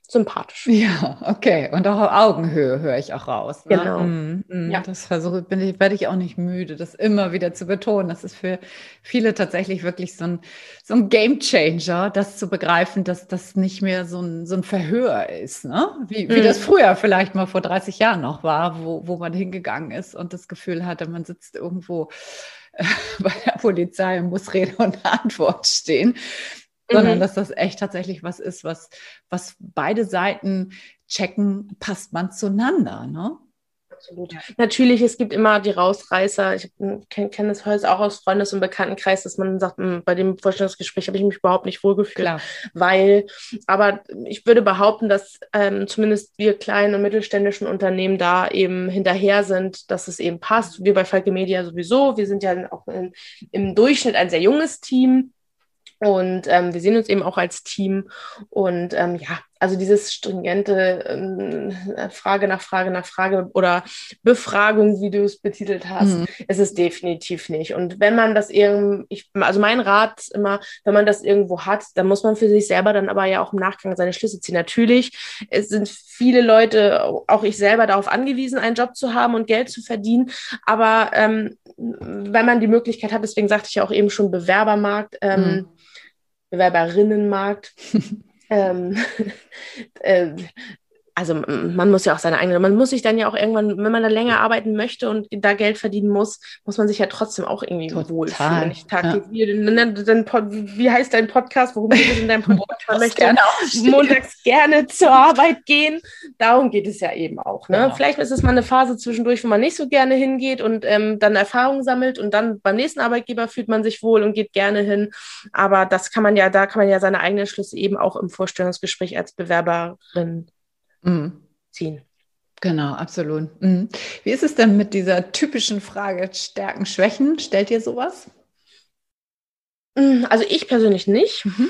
sympathisch. Ja, okay. Und auch auf Augenhöhe höre ich auch raus. Ne? Genau. Mm, mm, ja. Das versuche bin ich, werde ich auch nicht müde, das immer wieder zu betonen. Das ist für viele tatsächlich wirklich so ein, so ein Game Changer, das zu begreifen, dass das nicht mehr so ein, so ein Verhör ist, ne? Wie, wie mm. das früher vielleicht mal vor 30 Jahren noch war, wo, wo man hingegangen ist und das Gefühl hatte, man sitzt irgendwo bei der Polizei und muss Rede und Antwort stehen sondern mhm. dass das echt tatsächlich was ist, was, was beide Seiten checken, passt man zueinander. Ne? Absolut. Natürlich, es gibt immer die Rausreißer. Ich kenne kenn das heute auch aus Freundes- und Bekanntenkreis, dass man sagt, hm, bei dem Vorstellungsgespräch habe ich mich überhaupt nicht wohlgefühlt. Klar. Weil, aber ich würde behaupten, dass ähm, zumindest wir kleinen und mittelständischen Unternehmen da eben hinterher sind, dass es eben passt. Wir bei Falke Media sowieso. Wir sind ja auch in, im Durchschnitt ein sehr junges Team. Und ähm, wir sehen uns eben auch als Team. Und ähm, ja, also dieses stringente ähm, Frage nach Frage nach Frage oder Befragung, wie du es betitelt hast, mhm. ist es definitiv nicht. Und wenn man das irgendwie, also mein Rat ist immer, wenn man das irgendwo hat, dann muss man für sich selber dann aber ja auch im Nachgang seine Schlüsse ziehen. Natürlich es sind viele Leute, auch ich selber, darauf angewiesen, einen Job zu haben und Geld zu verdienen. Aber ähm, wenn man die Möglichkeit hat, deswegen sagte ich ja auch eben schon Bewerbermarkt, ähm, mhm Bewerberinnenmarkt. ähm, äh, also man muss ja auch seine eigene, man muss sich dann ja auch irgendwann, wenn man da länger arbeiten möchte und da Geld verdienen muss, muss man sich ja trotzdem auch irgendwie Total. wohlfühlen. Ich tag, ja. wie, wie heißt dein Podcast? Worum geht es in deinem Podcast? Man möchte gerne montags gerne zur Arbeit gehen. Darum geht es ja eben auch. Ne? Genau. Vielleicht ist es mal eine Phase zwischendurch, wo man nicht so gerne hingeht und ähm, dann Erfahrung sammelt und dann beim nächsten Arbeitgeber fühlt man sich wohl und geht gerne hin. Aber das kann man ja, da kann man ja seine eigenen Schlüsse eben auch im Vorstellungsgespräch als Bewerberin mhm. ziehen. Genau, absolut. Mhm. Wie ist es denn mit dieser typischen Frage Stärken, Schwächen? Stellt ihr sowas? Mhm, also ich persönlich nicht. Mhm.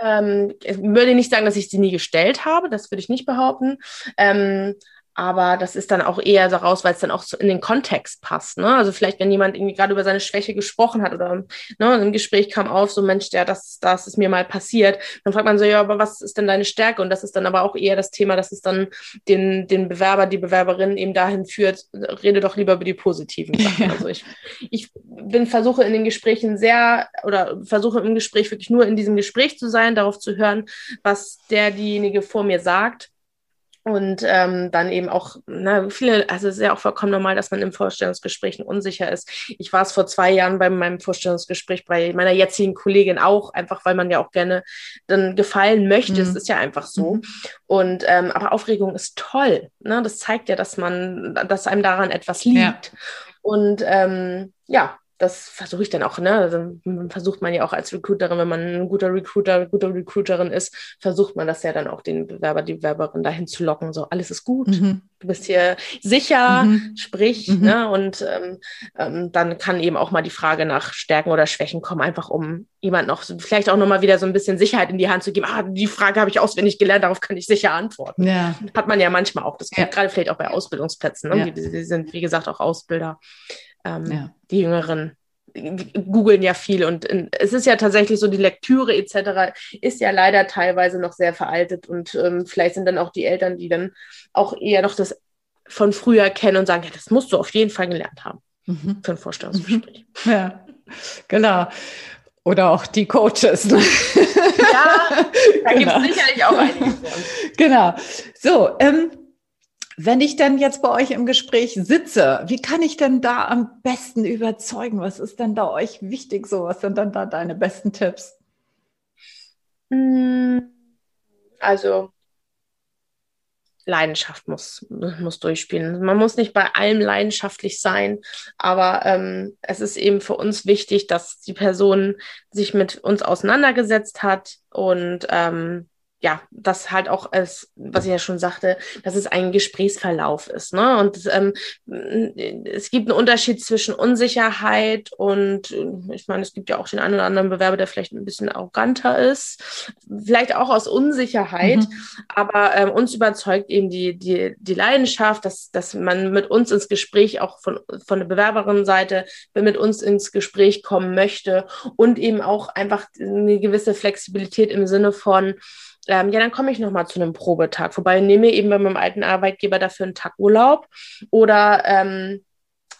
Ähm, ich würde nicht sagen, dass ich sie nie gestellt habe, das würde ich nicht behaupten. Ähm, aber das ist dann auch eher daraus, weil es dann auch so in den Kontext passt. Ne? Also vielleicht, wenn jemand irgendwie gerade über seine Schwäche gesprochen hat oder ne, im Gespräch kam auf, so Mensch, ja, das, das ist mir mal passiert, dann fragt man so, ja, aber was ist denn deine Stärke? Und das ist dann aber auch eher das Thema, dass es dann den, den Bewerber, die Bewerberin eben dahin führt, rede doch lieber über die positiven Sachen. Ja. Also ich, ich bin, versuche in den Gesprächen sehr oder versuche im Gespräch wirklich nur in diesem Gespräch zu sein, darauf zu hören, was der, diejenige vor mir sagt und ähm, dann eben auch, na, viele, also es ist ja auch vollkommen normal, dass man im Vorstellungsgespräch unsicher ist. Ich war es vor zwei Jahren bei meinem Vorstellungsgespräch bei meiner jetzigen Kollegin auch, einfach weil man ja auch gerne dann gefallen möchte. Es mhm. ist ja einfach so. Mhm. Und ähm, aber Aufregung ist toll. Ne? Das zeigt ja, dass man, dass einem daran etwas liegt. Ja. Und ähm, ja, das versuche ich dann auch, ne? Also versucht man ja auch als Recruiterin, wenn man ein guter Recruiter, gute Recruiterin ist, versucht man das ja dann auch den Bewerber, die Bewerberin dahin zu locken. So, alles ist gut, mhm. du bist hier sicher, mhm. sprich, mhm. ne? Und ähm, ähm, dann kann eben auch mal die Frage nach Stärken oder Schwächen kommen, einfach um jemand noch, vielleicht auch nochmal wieder so ein bisschen Sicherheit in die Hand zu geben. Ah, die Frage habe ich auswendig gelernt, darauf kann ich sicher antworten. Ja. Hat man ja manchmal auch. Das ja. gerade vielleicht auch bei Ausbildungsplätzen. Ne? Ja. Die, die sind, wie gesagt, auch Ausbilder. Ähm, ja. Die Jüngeren googeln ja viel und in, es ist ja tatsächlich so, die Lektüre etc. ist ja leider teilweise noch sehr veraltet und ähm, vielleicht sind dann auch die Eltern, die dann auch eher noch das von früher kennen und sagen, ja, das musst du auf jeden Fall gelernt haben mhm. für ein Vorstellungsgespräch. Mhm. Ja, genau. Oder auch die Coaches. Ne? Ja, da genau. gibt es sicherlich auch einige. Genau. So, ähm, wenn ich dann jetzt bei euch im Gespräch sitze, wie kann ich denn da am besten überzeugen? Was ist denn da euch wichtig? So, was sind dann da deine besten Tipps? Hm, also, Leidenschaft muss, muss durchspielen. Man muss nicht bei allem leidenschaftlich sein, aber ähm, es ist eben für uns wichtig, dass die Person sich mit uns auseinandergesetzt hat und ähm, ja, das halt auch als, was ich ja schon sagte, dass es ein Gesprächsverlauf ist. Ne? Und ähm, es gibt einen Unterschied zwischen Unsicherheit und ich meine, es gibt ja auch den einen oder anderen Bewerber, der vielleicht ein bisschen arroganter ist, vielleicht auch aus Unsicherheit, mhm. aber ähm, uns überzeugt eben die, die, die Leidenschaft, dass, dass man mit uns ins Gespräch auch von, von der Bewerberinnenseite mit uns ins Gespräch kommen möchte und eben auch einfach eine gewisse Flexibilität im Sinne von, ähm, ja, dann komme ich nochmal zu einem Probetag. Vorbei, nehme eben bei meinem alten Arbeitgeber dafür einen Tag Urlaub. Oder ähm,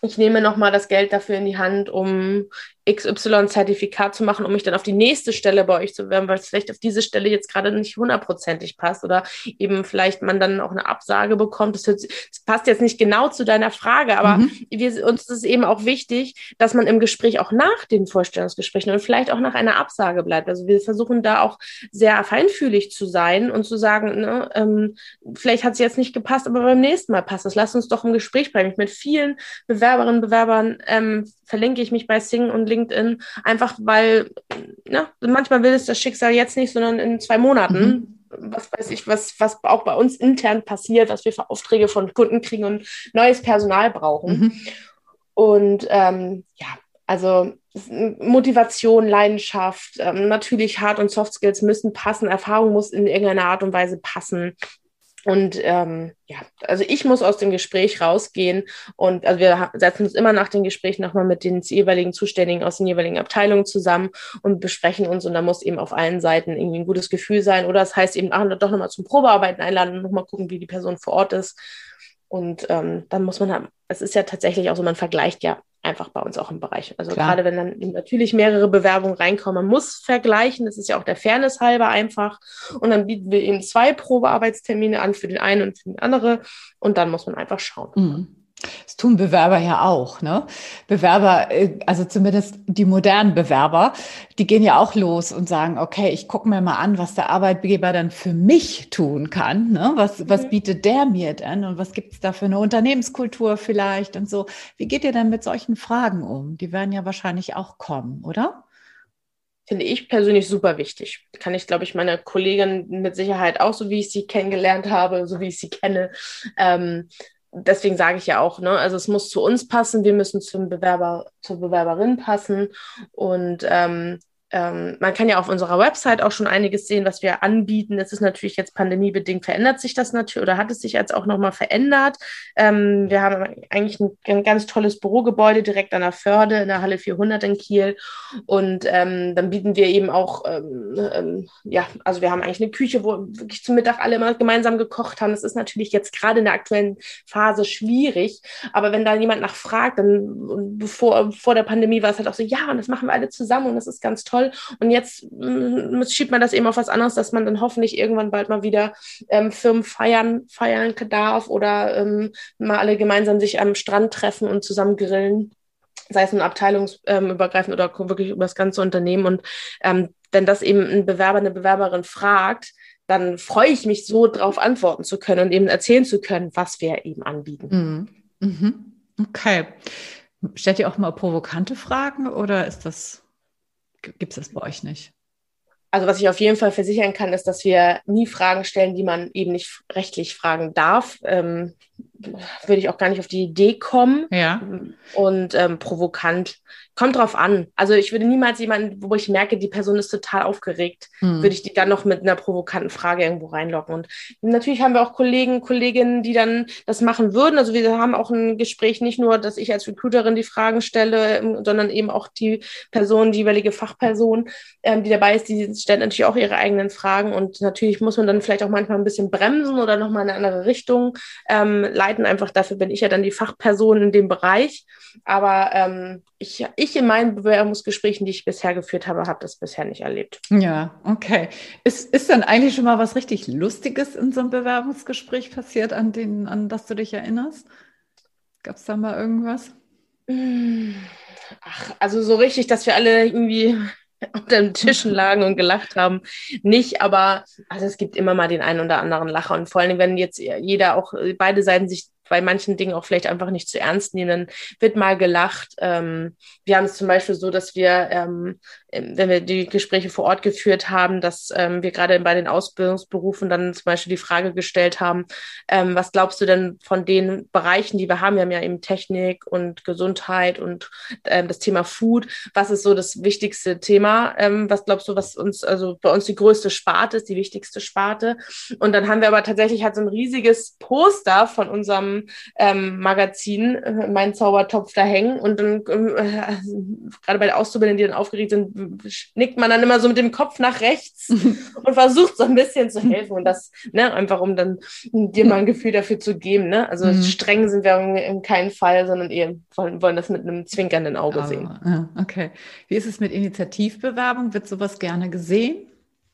ich nehme nochmal das Geld dafür in die Hand, um XY-Zertifikat zu machen, um mich dann auf die nächste Stelle bei euch zu bewerben, weil es vielleicht auf diese Stelle jetzt gerade nicht hundertprozentig passt oder eben vielleicht man dann auch eine Absage bekommt. Das, das passt jetzt nicht genau zu deiner Frage, aber mhm. wir, uns ist eben auch wichtig, dass man im Gespräch auch nach den Vorstellungsgesprächen und vielleicht auch nach einer Absage bleibt. Also wir versuchen da auch sehr feinfühlig zu sein und zu sagen, ne, ähm, vielleicht hat es jetzt nicht gepasst, aber beim nächsten Mal passt es. Lass uns doch im Gespräch bleiben. Mit vielen Bewerberinnen, Bewerbern ähm, verlinke ich mich bei Sing und LinkedIn, einfach weil ne, manchmal will es das Schicksal jetzt nicht, sondern in zwei Monaten. Mhm. Was weiß ich, was, was auch bei uns intern passiert, was wir für Aufträge von Kunden kriegen und neues Personal brauchen. Mhm. Und ähm, ja, also Motivation, Leidenschaft, ähm, natürlich Hard- und Soft Skills müssen passen, Erfahrung muss in irgendeiner Art und Weise passen. Und ähm, ja, also ich muss aus dem Gespräch rausgehen und also wir setzen uns immer nach dem Gespräch nochmal mit den jeweiligen Zuständigen aus den jeweiligen Abteilungen zusammen und besprechen uns und da muss eben auf allen Seiten irgendwie ein gutes Gefühl sein oder das heißt eben ach, doch nochmal zum Probearbeiten einladen und nochmal gucken, wie die Person vor Ort ist. Und ähm, dann muss man es ist ja tatsächlich auch so, man vergleicht ja einfach bei uns auch im Bereich. Also Klar. gerade wenn dann natürlich mehrere Bewerbungen reinkommen, man muss vergleichen, das ist ja auch der Fairness halber einfach. Und dann bieten wir eben zwei Probearbeitstermine an für den einen und für den anderen. Und dann muss man einfach schauen. Mhm. Das tun Bewerber ja auch. Ne? Bewerber, äh, also zumindest die modernen Bewerber, die gehen ja auch los und sagen, okay, ich gucke mir mal an, was der Arbeitgeber dann für mich tun kann. Ne? Was, was mhm. bietet der mir denn und was gibt es da für eine Unternehmenskultur vielleicht und so. Wie geht ihr denn mit solchen Fragen um? Die werden ja wahrscheinlich auch kommen, oder? Finde ich persönlich super wichtig. Kann ich, glaube ich, meiner Kollegin mit Sicherheit auch, so wie ich sie kennengelernt habe, so wie ich sie kenne, ähm, deswegen sage ich ja auch, ne, also es muss zu uns passen, wir müssen zum Bewerber, zur Bewerberin passen. Und ähm, ähm, man kann ja auf unserer Website auch schon einiges sehen, was wir anbieten. Es ist natürlich jetzt pandemiebedingt verändert sich das natürlich oder hat es sich jetzt auch nochmal verändert. Ähm, wir haben eigentlich ein, ein, ganz tolles Bürogebäude direkt an der Förde in der Halle 400 in Kiel und ähm, dann bieten wir eben auch, ähm, ähm, ja, also wir haben eigentlich eine Küche, wo wirklich zum Mittag alle immer gemeinsam gekocht haben. Das ist natürlich jetzt gerade in der aktuellen Phase schwierig, aber wenn da jemand nachfragt, dann bevor vor der Pandemie war es halt auch so, ja, und das machen wir alle zusammen und das ist ganz toll toll. Und jetzt äh, schiebt man das eben auf was anderes, dass man dann hoffentlich irgendwann bald mal wieder ähm, Firmen feiern, feiern darf oder ähm, mal alle gemeinsam sich am Strand treffen und zusammen grillen sei es ein abteilungsübergreifend oder wirklich über das ganze Unternehmen. Und ähm, wenn das eben ein Bewerber, eine Bewerberin fragt, dann freue ich mich so, darauf antworten zu können und eben erzählen zu können, was wir eben anbieten. Mhm. Mhm. Okay. Stellt ihr auch mal provokante Fragen oder ist das gibt es das bei euch nicht? Also was ich auf jeden Fall versichern kann, ist, dass wir nie Fragen stellen, die man eben nicht rechtlich fragen darf. Ähm, würde ich auch gar nicht auf die Idee kommen. Ja. Und ähm, provokant Kommt drauf an. Also ich würde niemals jemanden, wo ich merke, die Person ist total aufgeregt, mhm. würde ich die dann noch mit einer provokanten Frage irgendwo reinlocken. Und natürlich haben wir auch Kollegen, Kolleginnen, die dann das machen würden. Also wir haben auch ein Gespräch, nicht nur, dass ich als Recruiterin die Fragen stelle, ähm, sondern eben auch die Person, die jeweilige Fachperson, ähm, die dabei ist, die stellt natürlich auch ihre eigenen Fragen. Und natürlich muss man dann vielleicht auch manchmal ein bisschen bremsen oder nochmal in eine andere Richtung ähm, leiten. Einfach dafür bin ich ja dann die Fachperson in dem Bereich. Aber ähm, ich, ich in meinen Bewerbungsgesprächen, die ich bisher geführt habe, habe das bisher nicht erlebt. Ja, okay. Ist, ist dann eigentlich schon mal was richtig Lustiges in so einem Bewerbungsgespräch passiert, an, den, an das du dich erinnerst? Gab es da mal irgendwas? Ach, also so richtig, dass wir alle irgendwie unter den Tischen lagen und gelacht haben. Nicht, aber also es gibt immer mal den einen oder anderen Lacher. Und vor allem, wenn jetzt jeder auch beide Seiten sich bei manchen Dingen auch vielleicht einfach nicht zu ernst nehmen, wird mal gelacht. Ähm, wir haben es zum Beispiel so, dass wir, ähm, wenn wir die Gespräche vor Ort geführt haben, dass ähm, wir gerade bei den Ausbildungsberufen dann zum Beispiel die Frage gestellt haben, ähm, was glaubst du denn von den Bereichen, die wir haben? Wir haben ja eben Technik und Gesundheit und ähm, das Thema Food. Was ist so das wichtigste Thema? Ähm, was glaubst du, was uns, also bei uns die größte Sparte ist, die wichtigste Sparte? Und dann haben wir aber tatsächlich halt so ein riesiges Poster von unserem ähm, Magazin, äh, mein Zaubertopf da hängen. Und dann, äh, gerade bei den Auszubildenden, die dann aufgeregt sind, nickt man dann immer so mit dem Kopf nach rechts und versucht so ein bisschen zu helfen. Und das, ne, einfach um dann dir mal ein Gefühl dafür zu geben. Ne? Also mhm. streng sind wir in keinem Fall, sondern eher wollen, wollen das mit einem zwinkernden Auge Aber, sehen. Ja, okay. Wie ist es mit Initiativbewerbung? Wird sowas gerne gesehen?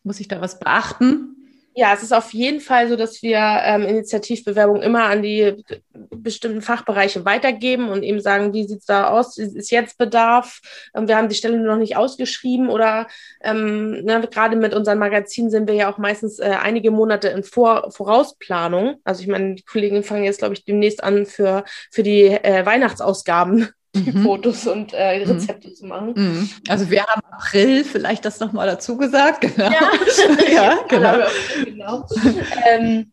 Muss ich da was beachten? Ja, es ist auf jeden Fall so, dass wir ähm, Initiativbewerbungen immer an die bestimmten Fachbereiche weitergeben und eben sagen, wie sieht's da aus? Ist jetzt Bedarf? Ähm, wir haben die Stelle noch nicht ausgeschrieben oder ähm, ne, gerade mit unseren Magazinen sind wir ja auch meistens äh, einige Monate in Vor Vorausplanung. Also ich meine, die Kollegen fangen jetzt, glaube ich, demnächst an für, für die äh, Weihnachtsausgaben die mhm. Fotos und äh, mhm. Rezepte mhm. zu machen. Mhm. Also wir haben April vielleicht das nochmal dazu gesagt. Genau. Ja, ja genau. genau. ähm,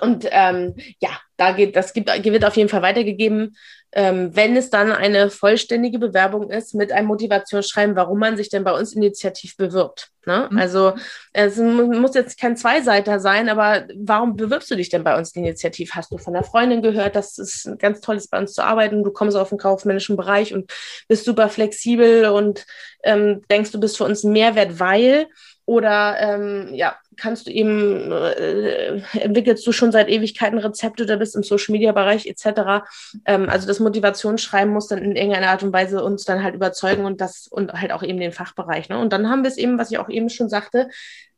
und ähm, ja, da geht, das gibt, wird auf jeden Fall weitergegeben ähm, wenn es dann eine vollständige Bewerbung ist mit einem Motivationsschreiben, warum man sich denn bei uns initiativ bewirbt. Ne? Mhm. Also es muss jetzt kein Zweiseiter sein, aber warum bewirbst du dich denn bei uns initiativ? Hast du von der Freundin gehört, dass es ganz toll ist, bei uns zu arbeiten? Du kommst auf den kaufmännischen Bereich und bist super flexibel und ähm, denkst, du bist für uns ein Mehrwert, weil oder ähm, ja, kannst du eben, äh, entwickelst du schon seit Ewigkeiten Rezepte oder bist im Social Media Bereich etc. Ähm, also das Motivationsschreiben muss dann in irgendeiner Art und Weise uns dann halt überzeugen und das und halt auch eben den Fachbereich. Ne? Und dann haben wir es eben, was ich auch eben schon sagte,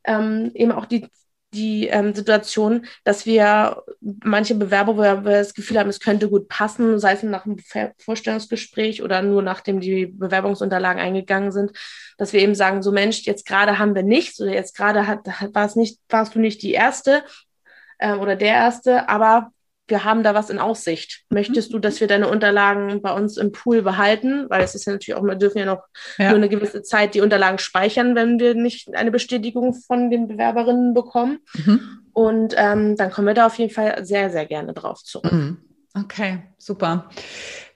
ähm, eben auch die die ähm, Situation, dass wir manche Bewerber, wo wir das Gefühl haben, es könnte gut passen, sei es nach einem Vorstellungsgespräch oder nur nachdem die Bewerbungsunterlagen eingegangen sind, dass wir eben sagen, so Mensch, jetzt gerade haben wir nichts oder jetzt gerade hat, war es nicht, warst du nicht die Erste äh, oder der Erste, aber wir haben da was in Aussicht. Möchtest du, dass wir deine Unterlagen bei uns im Pool behalten? Weil es ist ja natürlich auch, wir dürfen ja noch ja. nur eine gewisse Zeit die Unterlagen speichern, wenn wir nicht eine Bestätigung von den Bewerberinnen bekommen. Mhm. Und ähm, dann kommen wir da auf jeden Fall sehr, sehr gerne drauf zurück. Mhm. Okay, super.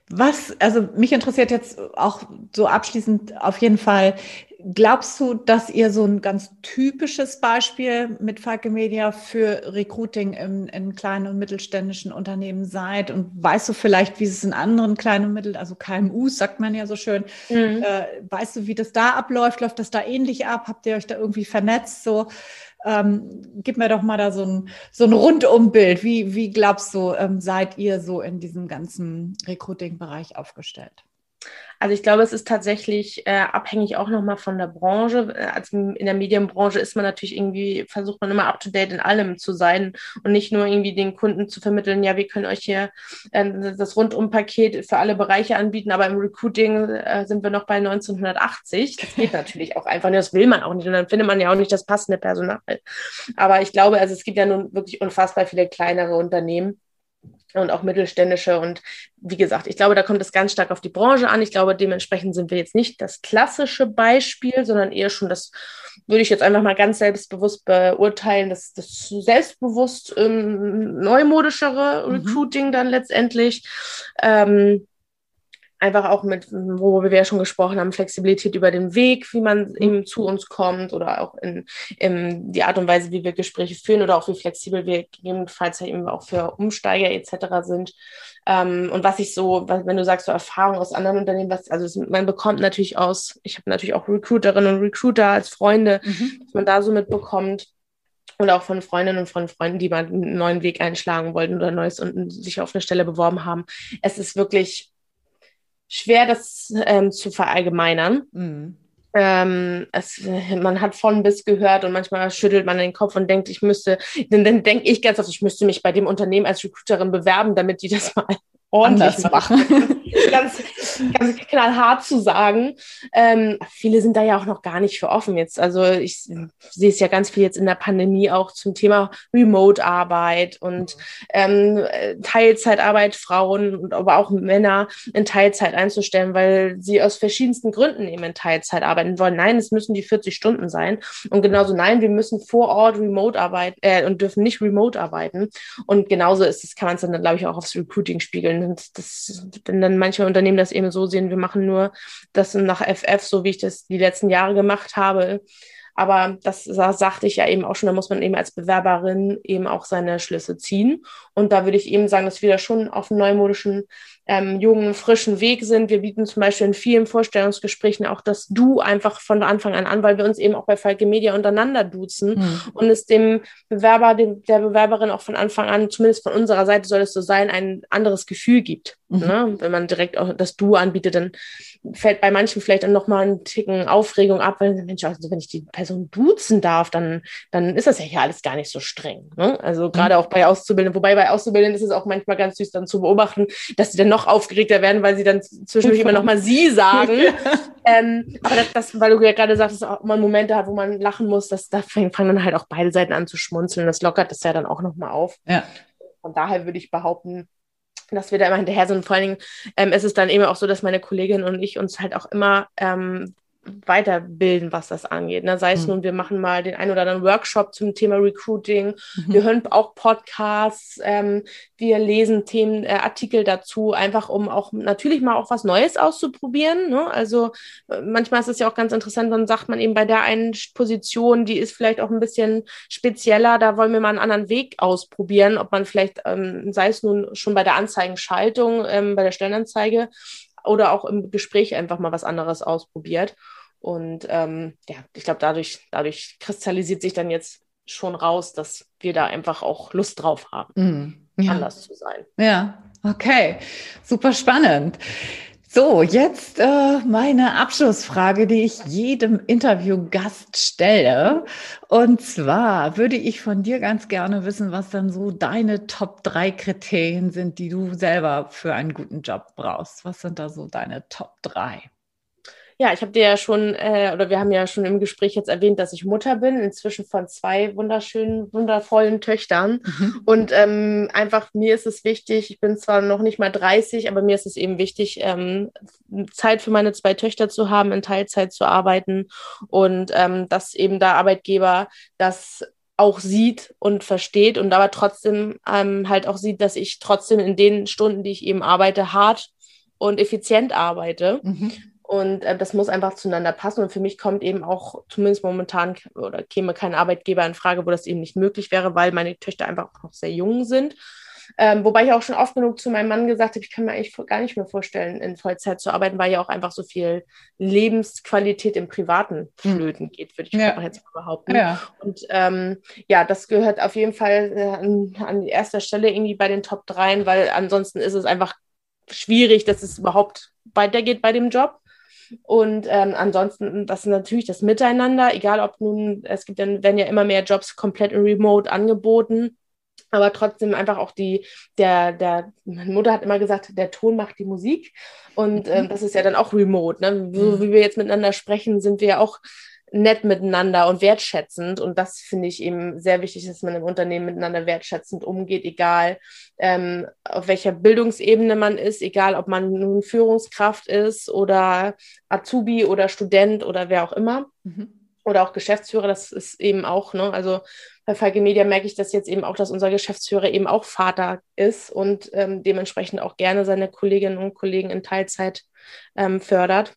Was, also mich interessiert jetzt auch so abschließend auf jeden Fall, Glaubst du, dass ihr so ein ganz typisches Beispiel mit Falke Media für Recruiting in, in kleinen und mittelständischen Unternehmen seid? Und weißt du vielleicht, wie es in anderen kleinen und mittel, also KMUs, sagt man ja so schön, mhm. äh, weißt du, wie das da abläuft? Läuft das da ähnlich ab? Habt ihr euch da irgendwie vernetzt? So, ähm, gib mir doch mal da so ein, so ein Rundumbild. Wie, wie glaubst du, ähm, seid ihr so in diesem ganzen Recruiting-Bereich aufgestellt? Also ich glaube, es ist tatsächlich äh, abhängig auch nochmal von der Branche. Also in der Medienbranche ist man natürlich irgendwie, versucht man immer up-to-date in allem zu sein und nicht nur irgendwie den Kunden zu vermitteln, ja, wir können euch hier äh, das Rundumpaket für alle Bereiche anbieten, aber im Recruiting äh, sind wir noch bei 1980. Das geht natürlich auch einfach nicht, das will man auch nicht und dann findet man ja auch nicht das passende Personal. Aber ich glaube, also es gibt ja nun wirklich unfassbar viele kleinere Unternehmen, und auch mittelständische. Und wie gesagt, ich glaube, da kommt es ganz stark auf die Branche an. Ich glaube, dementsprechend sind wir jetzt nicht das klassische Beispiel, sondern eher schon das, würde ich jetzt einfach mal ganz selbstbewusst beurteilen, das, das selbstbewusst ähm, neumodischere mhm. Recruiting mhm. dann letztendlich. Ähm, einfach auch mit, wo wir ja schon gesprochen haben, Flexibilität über den Weg, wie man mhm. eben zu uns kommt oder auch in, in die Art und Weise, wie wir Gespräche führen oder auch wie flexibel wir gegebenenfalls eben auch für Umsteiger etc. sind. Ähm, und was ich so, wenn du sagst, so Erfahrung aus anderen Unternehmen, was, also man bekommt natürlich aus, ich habe natürlich auch Recruiterinnen und Recruiter als Freunde, mhm. was man da so mitbekommt und auch von Freundinnen und von Freunden, die mal einen neuen Weg einschlagen wollten oder Neues und sich auf eine Stelle beworben haben. Es ist wirklich schwer, das ähm, zu verallgemeinern. Mhm. Ähm, es, man hat von bis gehört und manchmal schüttelt man den Kopf und denkt, ich müsste, dann, dann denke ich ganz oft, ich müsste mich bei dem Unternehmen als Recruiterin bewerben, damit die das mal ordentlich machen. ganz, ganz knallhart zu sagen. Ähm, viele sind da ja auch noch gar nicht für offen jetzt. Also ich sehe es ja ganz viel jetzt in der Pandemie auch zum Thema Remote-Arbeit und ähm, Teilzeitarbeit Frauen und aber auch Männer in Teilzeit einzustellen, weil sie aus verschiedensten Gründen eben in Teilzeit arbeiten wollen. Nein, es müssen die 40 Stunden sein. Und genauso nein, wir müssen vor Ort remote arbeiten äh, und dürfen nicht remote arbeiten. Und genauso ist es, kann man es dann, glaube ich, auch aufs Recruiting spiegeln. Und das, wenn dann manche Unternehmen das eben so sehen, wir machen nur das nach FF, so wie ich das die letzten Jahre gemacht habe, aber das, sagte ich ja eben auch schon, da muss man eben als Bewerberin eben auch seine Schlüsse ziehen. Und da würde ich eben sagen, dass wir da schon auf einem neumodischen, ähm, jungen, frischen Weg sind. Wir bieten zum Beispiel in vielen Vorstellungsgesprächen auch das Du einfach von Anfang an an, weil wir uns eben auch bei Falke Media untereinander duzen mhm. und es dem Bewerber, dem, der Bewerberin auch von Anfang an, zumindest von unserer Seite soll es so sein, ein anderes Gefühl gibt. Mhm. Ne? Wenn man direkt auch das Du anbietet, dann fällt bei manchen vielleicht dann nochmal ein Ticken Aufregung ab, weil Mensch, also wenn ich die Person duzen darf, dann, dann ist das ja hier alles gar nicht so streng. Ne? Also gerade mhm. auch bei Auszubildenden, wobei bei Auszubildenden ist es auch manchmal ganz süß dann zu beobachten, dass sie dann noch aufgeregter werden, weil sie dann zwischendurch immer nochmal sie sagen. ähm, aber das, das, weil du ja gerade sagst, dass auch mal Momente hat, wo man lachen muss, dass da fangen dann halt auch beide Seiten an zu schmunzeln. Das lockert das ja dann auch nochmal auf. Ja. Von daher würde ich behaupten, dass wir da immer hinterher sind. Und vor allen Dingen ähm, ist es dann eben auch so, dass meine Kollegin und ich uns halt auch immer ähm, weiterbilden, was das angeht. Ne? Sei es mhm. nun, wir machen mal den einen oder anderen Workshop zum Thema Recruiting, mhm. wir hören auch Podcasts, ähm, wir lesen Themen, äh, Artikel dazu, einfach um auch natürlich mal auch was Neues auszuprobieren. Ne? Also äh, manchmal ist es ja auch ganz interessant, dann sagt man eben bei der einen Position, die ist vielleicht auch ein bisschen spezieller, da wollen wir mal einen anderen Weg ausprobieren, ob man vielleicht, ähm, sei es nun schon bei der Anzeigenschaltung, ähm, bei der Stellenanzeige, oder auch im Gespräch einfach mal was anderes ausprobiert. Und ähm, ja, ich glaube, dadurch, dadurch kristallisiert sich dann jetzt schon raus, dass wir da einfach auch Lust drauf haben, mm, ja. anders zu sein. Ja, okay, super spannend. So, jetzt äh, meine Abschlussfrage, die ich jedem Interviewgast stelle. Und zwar würde ich von dir ganz gerne wissen, was dann so deine Top 3 Kriterien sind, die du selber für einen guten Job brauchst. Was sind da so deine Top 3? Ja, ich habe dir ja schon, äh, oder wir haben ja schon im Gespräch jetzt erwähnt, dass ich Mutter bin, inzwischen von zwei wunderschönen, wundervollen Töchtern. Mhm. Und ähm, einfach mir ist es wichtig, ich bin zwar noch nicht mal 30, aber mir ist es eben wichtig, ähm, Zeit für meine zwei Töchter zu haben, in Teilzeit zu arbeiten und ähm, dass eben da Arbeitgeber das auch sieht und versteht und aber trotzdem ähm, halt auch sieht, dass ich trotzdem in den Stunden, die ich eben arbeite, hart und effizient arbeite. Mhm. Und äh, das muss einfach zueinander passen. Und für mich kommt eben auch zumindest momentan oder käme kein Arbeitgeber in Frage, wo das eben nicht möglich wäre, weil meine Töchter einfach noch sehr jung sind. Ähm, wobei ich auch schon oft genug zu meinem Mann gesagt habe, ich kann mir eigentlich gar nicht mehr vorstellen, in Vollzeit zu arbeiten, weil ja auch einfach so viel Lebensqualität im Privaten hm. flöten geht, würde ich ja. jetzt mal behaupten. Ja. Und ähm, ja, das gehört auf jeden Fall äh, an, an erster Stelle irgendwie bei den Top 3, weil ansonsten ist es einfach schwierig, dass es überhaupt weitergeht bei dem Job. Und ähm, ansonsten, das ist natürlich das Miteinander, egal ob nun, es gibt dann, werden ja immer mehr Jobs komplett in Remote angeboten. Aber trotzdem einfach auch die, der, der, meine Mutter hat immer gesagt, der Ton macht die Musik. Und ähm, das ist ja dann auch remote. Ne? So mhm. wie wir jetzt miteinander sprechen, sind wir ja auch nett miteinander und wertschätzend. Und das finde ich eben sehr wichtig, dass man im Unternehmen miteinander wertschätzend umgeht, egal ähm, auf welcher Bildungsebene man ist, egal ob man nun Führungskraft ist oder Azubi oder Student oder wer auch immer. Mhm. Oder auch Geschäftsführer, das ist eben auch, ne, also bei Falke Media merke ich das jetzt eben auch, dass unser Geschäftsführer eben auch Vater ist und ähm, dementsprechend auch gerne seine Kolleginnen und Kollegen in Teilzeit ähm, fördert.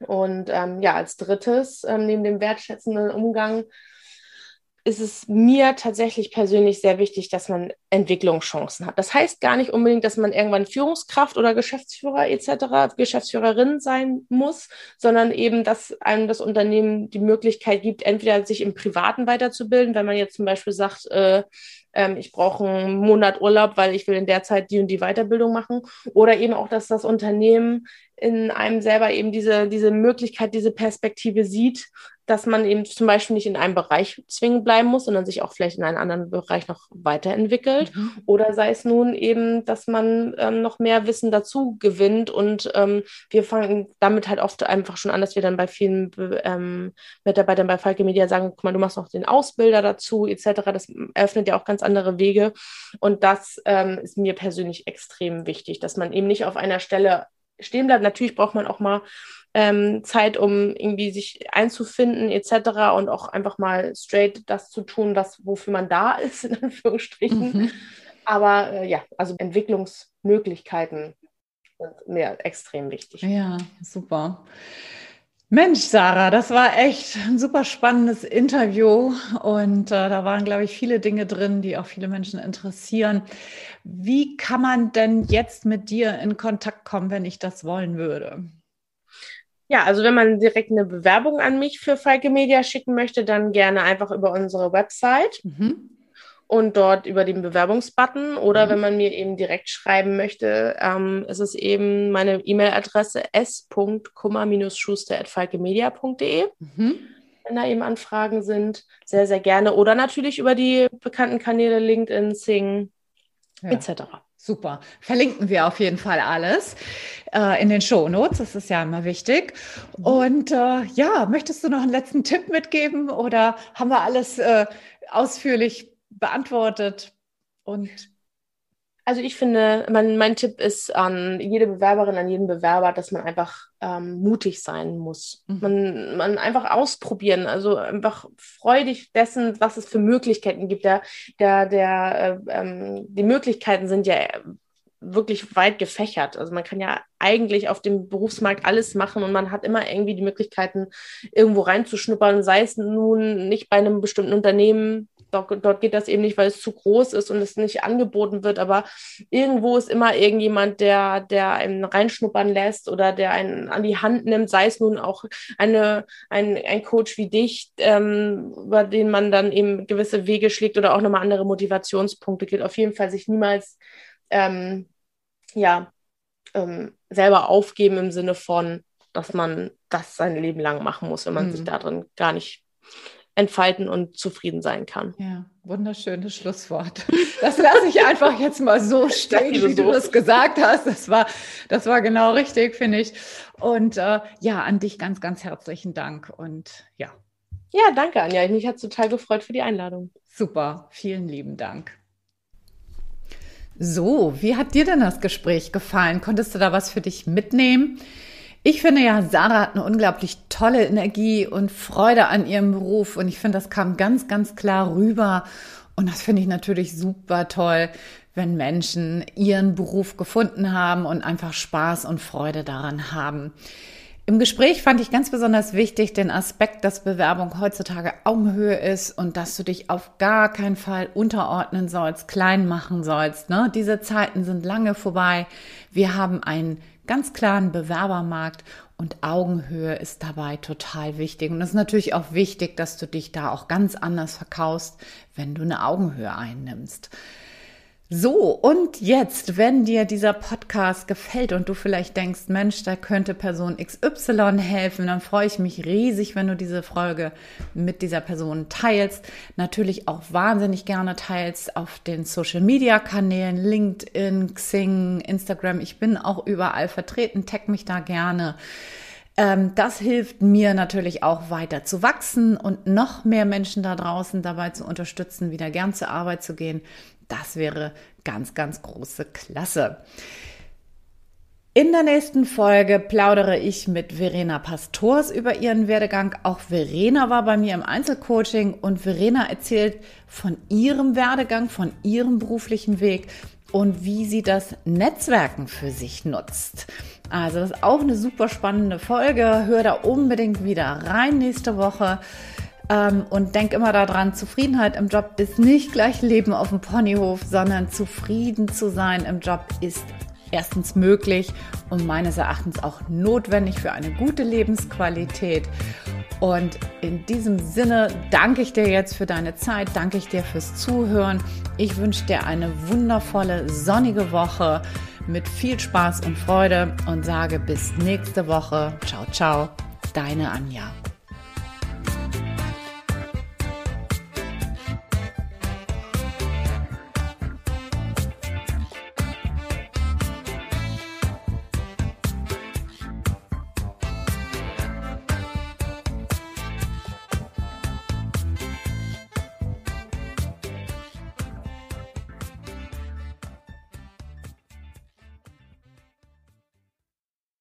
Und ähm, ja, als drittes, ähm, neben dem wertschätzenden Umgang, ist es mir tatsächlich persönlich sehr wichtig, dass man Entwicklungschancen hat. Das heißt gar nicht unbedingt, dass man irgendwann Führungskraft oder Geschäftsführer etc., Geschäftsführerin sein muss, sondern eben, dass einem das Unternehmen die Möglichkeit gibt, entweder sich im Privaten weiterzubilden, wenn man jetzt zum Beispiel sagt, äh, ähm, ich brauche einen Monat Urlaub, weil ich will in der Zeit die und die Weiterbildung machen. Oder eben auch, dass das Unternehmen in einem selber eben diese, diese Möglichkeit, diese Perspektive sieht, dass man eben zum Beispiel nicht in einem Bereich zwingend bleiben muss, sondern sich auch vielleicht in einem anderen Bereich noch weiterentwickelt. Mhm. Oder sei es nun eben, dass man ähm, noch mehr Wissen dazu gewinnt. Und ähm, wir fangen damit halt oft einfach schon an, dass wir dann bei vielen ähm, Mitarbeitern bei Falke Media sagen, guck mal, du machst noch den Ausbilder dazu, etc. Das eröffnet ja auch ganz andere Wege. Und das ähm, ist mir persönlich extrem wichtig, dass man eben nicht auf einer Stelle stehen bleibt. Natürlich braucht man auch mal ähm, Zeit, um irgendwie sich einzufinden etc. und auch einfach mal straight das zu tun, was, wofür man da ist, in Anführungsstrichen. Mhm. Aber äh, ja, also Entwicklungsmöglichkeiten sind mir extrem wichtig. Ja, super. Mensch, Sarah, das war echt ein super spannendes Interview und äh, da waren, glaube ich, viele Dinge drin, die auch viele Menschen interessieren. Wie kann man denn jetzt mit dir in Kontakt kommen, wenn ich das wollen würde? Ja, also wenn man direkt eine Bewerbung an mich für Falke Media schicken möchte, dann gerne einfach über unsere Website mhm. Und dort über den Bewerbungsbutton. Oder mhm. wenn man mir eben direkt schreiben möchte, ähm, ist es eben meine E-Mail-Adresse s.kummer-schuster.falkemedia.de. Mhm. Wenn da eben Anfragen sind, sehr, sehr gerne. Oder natürlich über die bekannten Kanäle LinkedIn, Sing, ja. etc. Super. Verlinken wir auf jeden Fall alles äh, in den Show Notes. Das ist ja immer wichtig. Mhm. Und äh, ja, möchtest du noch einen letzten Tipp mitgeben oder haben wir alles äh, ausführlich beantwortet? Und also ich finde, mein, mein Tipp ist an jede Bewerberin, an jeden Bewerber, dass man einfach ähm, mutig sein muss. Mhm. Man, man einfach ausprobieren, also einfach freudig dessen, was es für Möglichkeiten gibt. Der, der, der, äh, ähm, die Möglichkeiten sind ja wirklich weit gefächert. Also man kann ja eigentlich auf dem Berufsmarkt alles machen und man hat immer irgendwie die Möglichkeiten, irgendwo reinzuschnuppern, sei es nun nicht bei einem bestimmten Unternehmen Dort, dort geht das eben nicht, weil es zu groß ist und es nicht angeboten wird. Aber irgendwo ist immer irgendjemand, der, der einen reinschnuppern lässt oder der einen an die Hand nimmt, sei es nun auch eine, ein, ein Coach wie dich, ähm, über den man dann eben gewisse Wege schlägt oder auch nochmal andere Motivationspunkte gilt. Auf jeden Fall sich niemals ähm, ja, ähm, selber aufgeben im Sinne von, dass man das sein Leben lang machen muss, wenn man mhm. sich darin gar nicht entfalten und zufrieden sein kann. Ja, wunderschönes Schlusswort. Das lasse ich einfach jetzt mal so stehen, wie du das gesagt hast. Das war, das war genau richtig, finde ich. Und äh, ja, an dich ganz, ganz herzlichen Dank. Und ja. Ja, danke, Anja. Mich hat total gefreut für die Einladung. Super, vielen lieben Dank. So, wie hat dir denn das Gespräch gefallen? Konntest du da was für dich mitnehmen? Ich finde ja, Sarah hat eine unglaublich tolle Energie und Freude an ihrem Beruf und ich finde, das kam ganz, ganz klar rüber und das finde ich natürlich super toll, wenn Menschen ihren Beruf gefunden haben und einfach Spaß und Freude daran haben. Im Gespräch fand ich ganz besonders wichtig den Aspekt, dass Bewerbung heutzutage Augenhöhe ist und dass du dich auf gar keinen Fall unterordnen sollst, klein machen sollst. Ne? Diese Zeiten sind lange vorbei. Wir haben einen ganz klaren Bewerbermarkt und Augenhöhe ist dabei total wichtig. Und es ist natürlich auch wichtig, dass du dich da auch ganz anders verkaufst, wenn du eine Augenhöhe einnimmst. So, und jetzt, wenn dir dieser Podcast gefällt und du vielleicht denkst, Mensch, da könnte Person XY helfen, dann freue ich mich riesig, wenn du diese Folge mit dieser Person teilst. Natürlich auch wahnsinnig gerne teilst auf den Social Media Kanälen, LinkedIn, Xing, Instagram. Ich bin auch überall vertreten, tag mich da gerne. Ähm, das hilft mir natürlich auch weiter zu wachsen und noch mehr Menschen da draußen dabei zu unterstützen, wieder gern zur Arbeit zu gehen. Das wäre ganz, ganz große Klasse. In der nächsten Folge plaudere ich mit Verena Pastors über ihren Werdegang. Auch Verena war bei mir im Einzelcoaching und Verena erzählt von ihrem Werdegang, von ihrem beruflichen Weg und wie sie das Netzwerken für sich nutzt. Also das ist auch eine super spannende Folge. Hör da unbedingt wieder rein nächste Woche. Ähm, und denk immer daran, Zufriedenheit im Job ist nicht gleich Leben auf dem Ponyhof, sondern zufrieden zu sein im Job ist erstens möglich und meines Erachtens auch notwendig für eine gute Lebensqualität. Und in diesem Sinne danke ich dir jetzt für deine Zeit, danke ich dir fürs Zuhören. Ich wünsche dir eine wundervolle, sonnige Woche. mit viel Spaß und Freude und sage bis nächste Woche. Ciao, ciao, deine Anja.